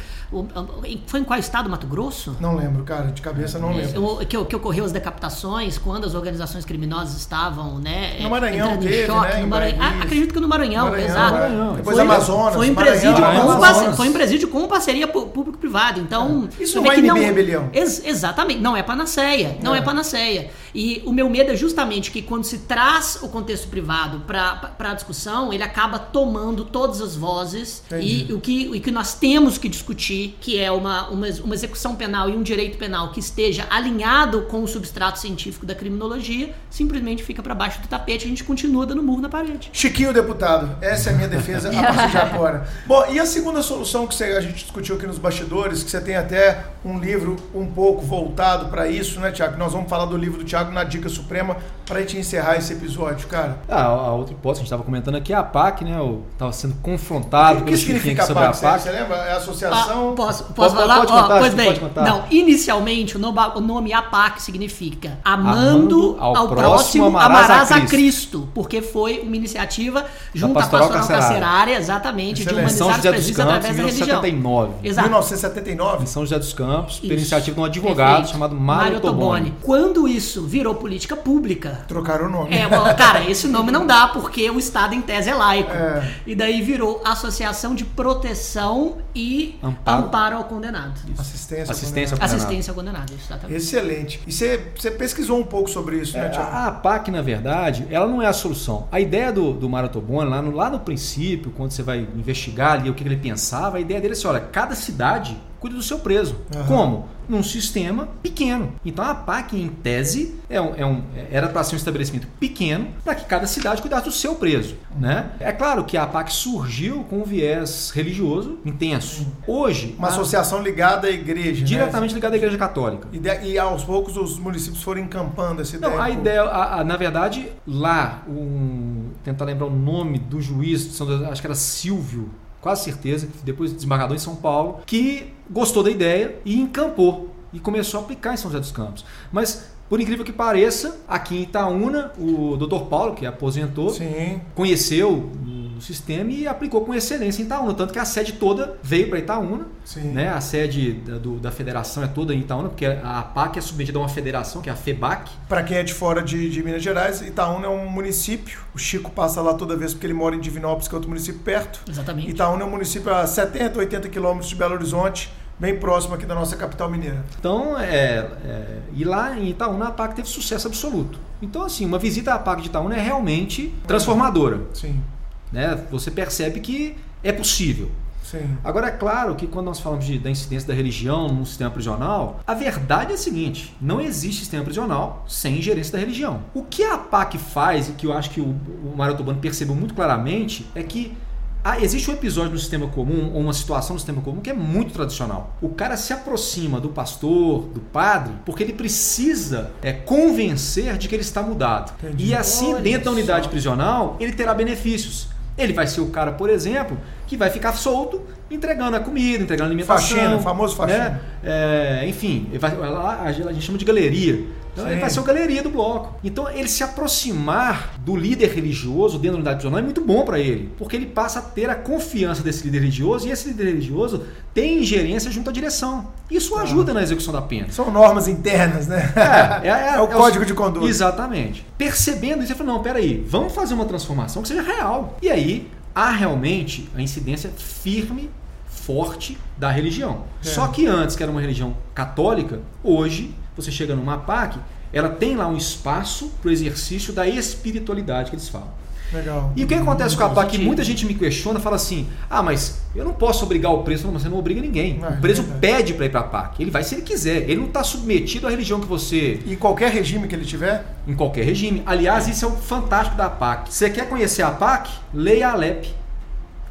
em- Foi em qual estado? Mato Grosso? Não lembro, cara, de cabeça não lembro. O- que, que ocorreu as decapitações quando as organizações criminosas estavam, né? No Maranhão entrando em teve, choque. né, no em Maranhão. Maranhão, Ah, acredito que no Maranhão, Maranhão, exato. Maranhão. Depois Foi- Amazonas, Foi um Maranhão, presídio, com, Amazonas. foi um presídio com parceria público-privada. Então. Isso você não vai inibir rebelião. Ex- exatamente. Não é panaceia. Não é, É. panaceia. E o meu medo é justamente que quando se traz o contexto privado para a discussão, ele acaba tomando todas as vozes Entendi. e o que, o que nós temos que discutir, que é uma, uma, uma execução penal e um direito penal que esteja alinhado com o substrato científico da criminologia, simplesmente fica para baixo do tapete e a gente continua dando murro na parede. Chiquinho deputado, essa é a minha defesa a partir de agora. Bom, e a segunda solução que você- a gente discutiu aqui nos bastidores, que você tem até um livro um pouco voltado para isso, né, Tiago? Nós vamos falar do livro do Tiago na Dica Suprema para a gente encerrar esse episódio, cara. Ah, a outra hipótese que a gente estava comentando aqui é a PAC, né? Eu estava sendo confrontado O que chiquinhos significa sobre PAC? a Você, PAC. você lembra? É a Ah, associação. posso, posso Pode- falar? pode contar, pois Chico, bem, não, inicialmente o nome, o nome APAC significa Amando, Amando ao, ao próximo, próximo, amarás, amarás a, a Cristo. Cristo. porque foi uma iniciativa junto Pastoral à Pastoral Carcerária. Carcerária, exatamente, de Excelente. São humanizar José os dos presídios Campos, através em da religião. 1979. Exato. 1979. Em São José dos Campos, pela Isso. iniciativa de um advogado Perfeito. chamado Mário Toboni. Quando isso virou política pública, Trocaram o nome. é, bom, cara, esse nome não dá porque o Estado em tese é laico. É. E daí virou Associação de Proteção e Amparo. Amparo, ao Condenado. Assistência. Assistência condenada. Assistência ao Condenado, isso, exatamente. Excelente. E você, você pesquisou um pouco sobre isso, né, É, Tiago? a, PAC, na verdade, ela não é a solução. A ideia do, do Mário Toboni, lá no, lá no princípio, quando você vai investigar ali o que ele pensava, a ideia dele é assim, olha, cada cidade cuida do seu preso. Aham. Como? Num sistema pequeno. Então a PAC, em tese, é um, é um- era para ser um estabelecimento pequeno para que cada cidade cuidasse do seu preso. Né? É claro que a PAC surgiu com um viés religioso intenso. Hoje, Uma a- associação ligada à igreja. né? diretamente ligada à Igreja Católica. E, de- e aos poucos os municípios foram encampando essa ideia. Não, a ideia, a- a- na verdade, lá, um, tentar lembrar o nome do juiz, acho que era Silvio, quase certeza, que depois desembargador em São Paulo, que gostou da ideia e encampou e começou a aplicar em São José dos Campos. Mas, por incrível que pareça, aqui em Itaúna, o Dr. Paulo, que aposentou, Sim. conheceu o sistema e aplicou com excelência em Itaúna, tanto que a sede toda veio para Itaúna, Sim. né? A sede da, do- da federação é toda em Itaúna, porque a APAC é submetida a uma federação, que é a FEBAC, Pra quem é de fora de, de Minas Gerais, Itaúna é um município. O Chico passa lá toda vez porque ele mora em Divinópolis, que é outro município perto. Exatamente. Itaúna é um município a 70, 80 quilômetros de Belo Horizonte, bem próximo aqui da nossa capital mineira. Então, é, é, e lá em Itaúna a APAC teve sucesso absoluto. Então, assim, uma visita à APAC de Itaúna é realmente transformadora. Sim, Né? Você percebe que é possível. sim. Agora, é claro que quando nós falamos de- da incidência da religião no sistema prisional, a verdade é a seguinte: não existe sistema prisional sem ingerência da religião. O que a APAC faz, e que eu acho que o, o Mário Tobano percebeu muito claramente, é que ah, existe um episódio no sistema comum, ou uma situação no sistema comum, que é muito tradicional. O cara se aproxima do pastor, do padre, porque ele precisa é, convencer de que ele está mudado. Entendi. E assim, Olha dentro da unidade só. prisional, ele terá benefícios. Ele vai ser o cara, por exemplo, que vai ficar solto, entregando a comida, entregando a alimentação. Faxina, famoso faxina. Né? É, enfim, vai- lá a gente chama de galeria. Então Sim. ele vai ser o galeria do bloco. Então ele se aproximar do líder religioso dentro da unidade prisional é muito bom para ele, porque ele passa a ter a confiança desse líder religioso e esse líder religioso tem ingerência junto à direção. Isso Tá. ajuda na execução da pena. São normas internas, né? É, é- É o código de conduta. Exatamente. Percebendo isso, ele falou: não, peraí, vamos fazer uma transformação que seja real. E aí há realmente a incidência firme, forte da religião. É. Só que antes, que era uma religião católica, hoje você chega numa PAC, ela tem lá um espaço para o exercício da espiritualidade que eles falam. Legal. E o que acontece com a PAC? positivo. Muita gente me questiona, fala assim: ah, mas eu não posso obrigar o preso. Não, você não obriga ninguém. É, o preso verdade. pede para ir para a PAC. Ele vai se ele quiser. Ele não está submetido à religião que você E qualquer regime que ele tiver, em qualquer regime. Aliás, isso é o fantástico da APAC. Você quer conhecer a APAC? Leia a LEP.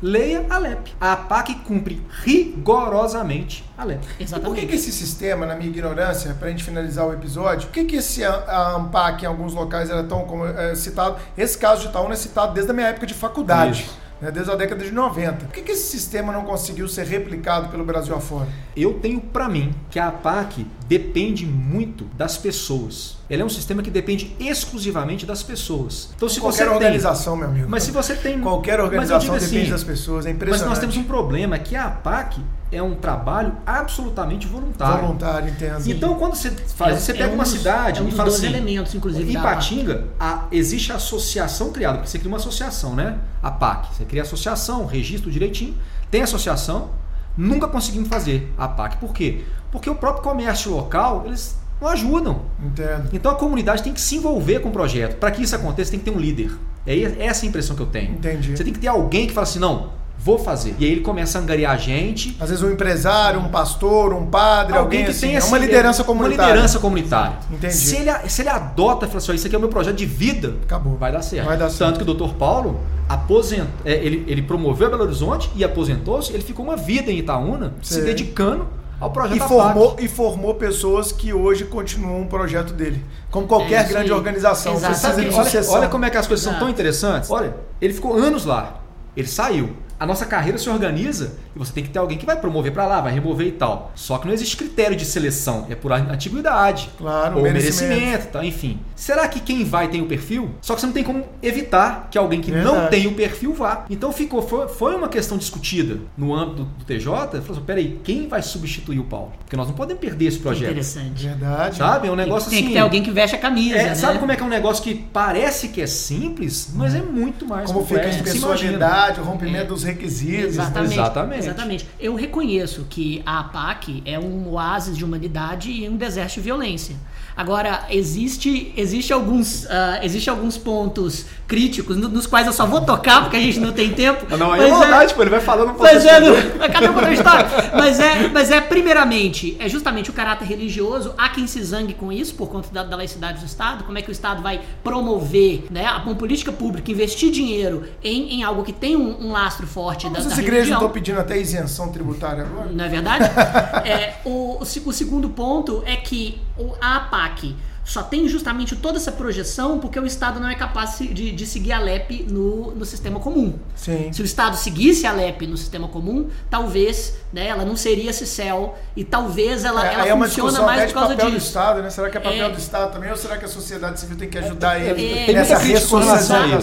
Leia a LEP. A APAC cumpre rigorosamente a LEP. por Exatamente. que, que esse sistema, na minha ignorância, pra gente finalizar o episódio, por que, que esse a- a ANPAC em alguns locais era tão como, é, citado? Esse caso de Itaúna é citado desde a minha época de faculdade. Isso. né, desde a década de 90. Por que, que esse sistema não conseguiu ser replicado pelo Brasil afora? Eu tenho pra mim que a APAC depende muito das pessoas. Ela é um sistema que depende exclusivamente das pessoas. Então, se Qualquer você tem, organização, meu amigo. mas se você tem Qualquer Mas eu organização digo depende assim, das pessoas, é Mas impressionante. nós temos um problema que a APAC é um trabalho absolutamente voluntário. Voluntário, entendo. Então, quando você faz, É- você é pega um uma dos- cidade é um e dos fala assim, elementos, inclusive, APAC. Patinga, a- existe a associação criada, porque você cria uma associação, né? A PAC. Você cria a associação, registro direitinho, tem associação, nunca conseguimos fazer a PAC. Por quê? Porque o próprio comércio local, eles não ajudam. Entendo. Então a comunidade tem que se envolver com o projeto. Para que isso aconteça, tem que ter um líder. É essa a impressão que eu tenho. Entendi. Você tem que ter alguém que fala assim, não, vou fazer. E aí ele começa a angariar gente. Às vezes um empresário, um pastor, um padre, alguém, que assim, tem é assim, uma liderança comunitária. Uma liderança comunitária. Entendi. Se ele, se ele adota e fala assim, isso aqui é o meu projeto de vida, Acabou. vai dar certo. Vai dar certo. Tanto que o Dr. Paulo aposent... é, ele, ele promoveu Belo Horizonte e aposentou-se, ele ficou uma vida em Itaúna, se dedicando ao projeto E da formou, PAC. e formou pessoas que hoje continuam o projeto dele. Como qualquer É grande aí. organização. Exatamente. Precisa de Olha, olha como é que as coisas são Exato. tão interessantes. Olha, ele ficou anos lá. Ele saiu. A nossa carreira se organiza e você tem que ter alguém que vai promover pra lá, vai remover e tal. Só que não existe critério de seleção, é por antiguidade. Claro, ou merecimento. merecimento, tá? enfim. Será que quem vai tem o perfil? Só que você não tem como evitar que alguém que não Verdade. tem o perfil vá. Então ficou, foi, foi uma questão discutida no âmbito do, do TJ. Falou assim, peraí, quem vai substituir o Paulo? Porque nós não podemos perder esse projeto. Interessante. Verdade. Sabe? É um negócio Tem assim. que ter alguém que veste a camisa, É, né? Sabe como é que é um negócio que parece que é simples, mas é muito mais Como fica a complexo. Você impessoalidade, o rompimento É. dos requisitos. né? Exatamente, Exatamente. exatamente. Eu reconheço que a APAC é um oásis de humanidade e um deserto de violência. Agora, existe, existe, alguns, ah, existe alguns pontos críticos no- nos quais eu só vou tocar porque a gente não tem tempo. Não, aí mas é maldade, pô, ele vai falando um Mas é, cada um história. Mas é, mas é, primeiramente, é justamente o caráter religioso. Há quem se zangue com isso por conta da, da laicidade do Estado. Como é que o Estado vai promover né, a- uma política pública, investir dinheiro em, em algo que tem um, um lastro forte da, Mas da as igrejas estão pedindo até isenção tributária agora? Não é verdade? É, o, o o segundo ponto é que a APAC só tem justamente toda essa projeção porque o Estado não é capaz de, de seguir a LEP no, no sistema comum. Sim. Se o Estado seguisse a LEP no sistema comum, talvez né, ela não seria esse céu e talvez ela, É, ela é uma funciona mais por causa papel do disso. Estado, né? Será que é papel É. do Estado também ou será que a sociedade civil tem que ajudar É, ele tem nessa isso.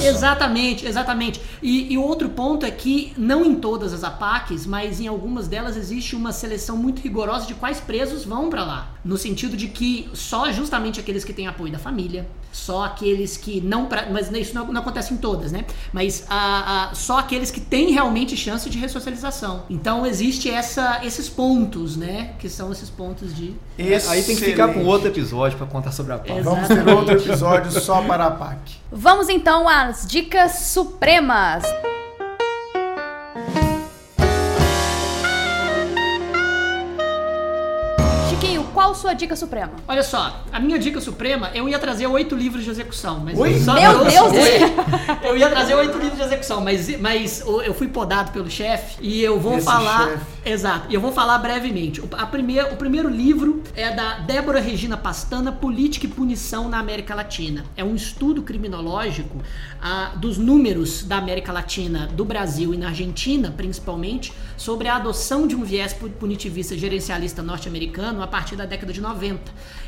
Exatamente, exatamente. E, e o outro ponto é que, não em todas as APACs, mas em algumas delas existe uma seleção muito rigorosa de quais presos vão pra lá. No sentido de que só justamente aqueles que têm apoio da família, só aqueles que não. pra- mas isso não, não acontece em todas, né? Mas a, a- só aqueles que têm realmente chance de ressocialização. Então existe essa, esses pontos, né? Que são esses pontos de. Aí tem que ficar com Excelente. outro episódio pra contar sobre a pauta. Exato. Vamos ter outro episódio só para a PAC. Vamos então às dicas supremas. Qual sua dica suprema? Olha só, a minha dica suprema, eu ia trazer oito livros de execução, mas Oi? eu só Meu trouxe Deus! oito. Eu ia trazer oito livros de execução, mas, mas eu fui podado pelo chefe e eu vou Esse falar. chefe. Exato, e eu vou falar brevemente. O, a primeir, o primeiro livro é da Débora Regina Pastana, Política e Punição na América Latina. É um estudo criminológico ah, dos números da América Latina, do Brasil e na Argentina, principalmente, sobre a adoção de um viés pu- punitivista gerencialista norte-americano a partir da década de 90.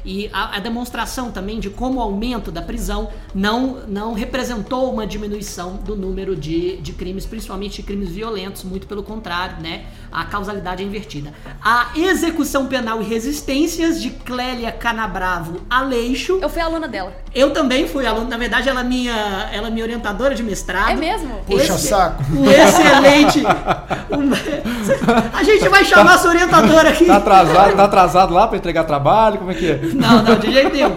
E a, a demonstração também de como o aumento da prisão não, não representou uma diminuição do número de, de crimes, principalmente de crimes violentos, muito pelo contrário, né? A causalidade é invertida. A execução penal e resistências de Clélia Canabravo Aleixo. Eu fui aluna dela. Eu também fui aluno, na verdade ela é minha, ela é minha orientadora de mestrado. É mesmo? Puxa saco. Um excelente. um- a gente vai chamar sua orientadora aqui. Tá atrasado, tá atrasado lá pra entregar trabalho? Como é que é? Não, não, de jeito nenhum.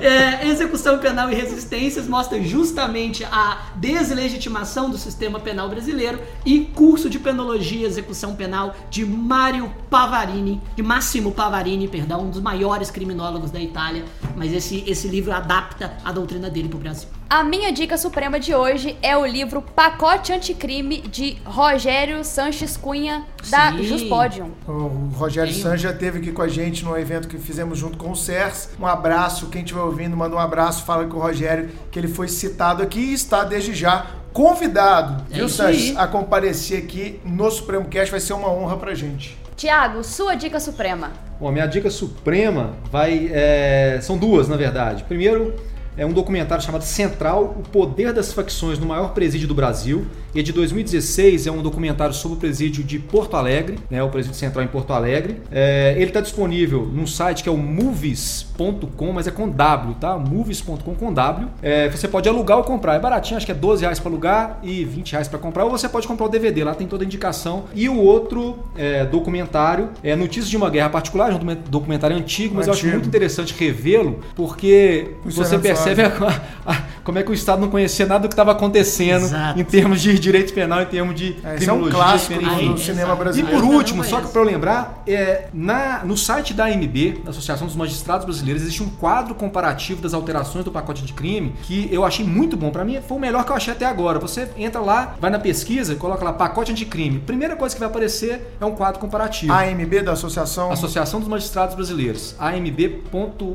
É, execução penal e resistências mostra justamente a deslegitimação do sistema penal brasileiro e curso de penologia e execução penal de Mário Pavarini, de Massimo Pavarini, perdão, um dos maiores criminólogos da Itália. Mas esse, esse livro adapta a doutrina dele pro Brasil. A minha dica suprema de hoje é o livro Pacote Anticrime de Rogério Sanches Cunha, da Sim. Juspodium. O Rogério. Sanz já esteve aqui com a gente no evento que fizemos junto com o CERS. Um abraço, quem estiver ouvindo, manda um abraço, fala com o Rogério que ele foi citado aqui e está desde já convidado, É viu, Sanches, a comparecer aqui no Supremo Cast. Vai ser uma honra pra gente. Tiago, sua dica suprema. Bom, a minha dica suprema vai. é, são duas, na verdade. Primeiro, é um documentário chamado Central: O Poder das Facções no Maior Presídio do Brasil. E de 2016 é um documentário sobre o presídio de Porto Alegre, né, o presídio central em Porto Alegre. É, ele está disponível num site que é o movies.com, mas é com W, tá? movies.com com W. É, você pode alugar ou comprar, é baratinho, acho que é 12 reais para alugar e 20 reais para comprar, ou você pode comprar o DVD, lá tem toda a indicação. E o outro é, documentário é Notícias de uma Guerra Particular, é um documentário antigo, mas antigo. eu acho muito interessante revê-lo, porque você percebe a, a, como é que o Estado não conhecia nada do que estava acontecendo Exato. em termos de direito penal, em termos de é, criminologia. É um clássico do cinema brasileiro. E por último, só que para eu lembrar, é, na, no site da AMB, da Associação dos Magistrados Brasileiros, existe um quadro comparativo das alterações do pacote de crime que eu achei muito bom. Para mim, foi o melhor que eu achei até agora. Você entra lá, vai na pesquisa, coloca lá pacote anticrime. Primeira coisa que vai aparecer é um quadro comparativo. AMB da Associação? Associação dos Magistrados Brasileiros. AMB.org.br,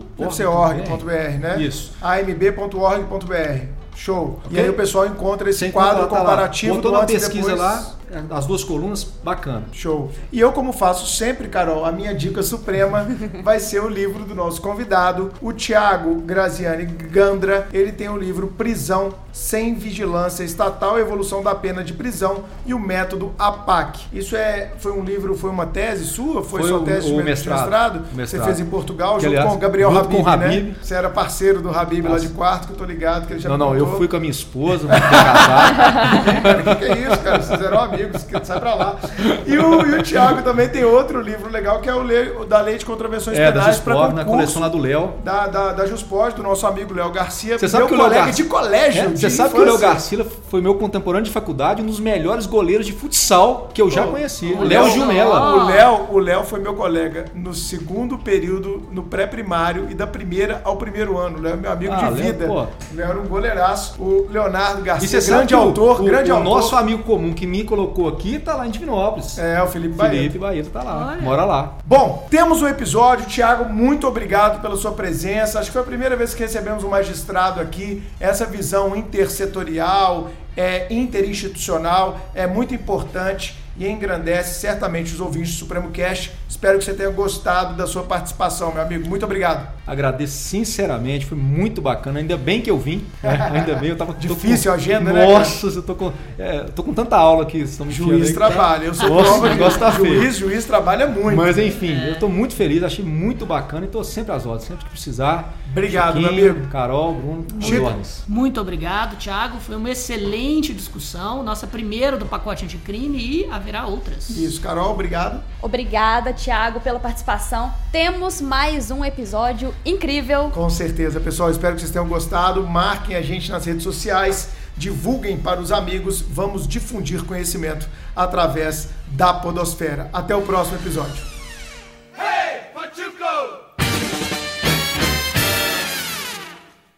né? Isso. AMB.org.br. Show. Okay? E aí o pessoal encontra esse Sem quadro comparativo lá. Botou na pesquisa depois... lá, as duas colunas, bacana. Show. E eu, como faço sempre, Carol, a minha dica suprema vai ser o livro do nosso convidado, o Tiago Graziani Gandra. Ele tem o livro Prisão sem Vigilância Estatal, Evolução da Pena de Prisão e o Método APAC. Isso é, foi um livro, foi uma tese sua? Foi, foi sua tese o, o mestrado, mestrado? mestrado? Você fez em Portugal, que, junto aliás, com o Gabriel Habib, com o Habib, né? Você era parceiro do Habib Nossa. lá de quarto, que eu tô ligado, que ele já Não, não, eu fui com a minha esposa, não casar. O que, que é isso, cara? Vocês eram amigos amigos, que sai pra lá. E o, e o Thiago também tem outro livro legal, que é o, Le, o da Lei de Contravenções é, Penais para concurso. na coleção lá do Léo. Da, da, da do nosso amigo Léo Garcia. Você sabe que o Léo colega Gar... de colégio. É, você sabe que o Léo Garcia foi meu contemporâneo de faculdade, um dos melhores goleiros de futsal que eu já oh, conheci. O Léo Gilmela. O Léo, o Léo foi meu colega no segundo período, no pré-primário e da primeira ao primeiro ano. O Léo é meu amigo ah, de vida. Léo, o Léo era um goleiraço. O Leonardo Garcia, grande autor, o, grande o, autor. O nosso amigo comum que me colocou aqui tá lá em Divinópolis. É, o Felipe Baeta. Felipe Baeta tá lá, Olha. mora lá. Bom, temos o um episódio. Tiago, muito obrigado pela sua presença. Acho que foi a primeira vez que recebemos um magistrado aqui. Essa visão intersetorial, é, interinstitucional é muito importante e engrandece certamente os ouvintes do Supremo Cast. Espero que você tenha gostado da sua participação, meu amigo. Muito obrigado. Agradeço sinceramente, foi muito bacana. Ainda bem que eu vim. Né? Ainda bem, eu tava Difícil com... a agenda, né? Nossa, eu tô com, é, tô com tanta aula aqui. Juiz aí, trabalha. Tá... Eu sou Nossa, prova de tá juiz, juiz trabalha muito. Mas enfim, é. eu tô muito feliz, achei muito bacana e tô sempre às ordens, sempre que precisar. Obrigado, meu amigo. Carol, Bruno, Muito obrigado, Thiago. Foi uma excelente discussão. Nossa primeira do pacote anticrime e haverá outras. Isso, Carol, obrigado. Obrigada, Thiago, pela participação. Temos mais um episódio incrível. Com certeza, pessoal. Espero que vocês tenham gostado. Marquem a gente nas redes sociais, divulguem para os amigos. Vamos difundir conhecimento através da Podosfera. Até o próximo episódio. Hey, Pachuco!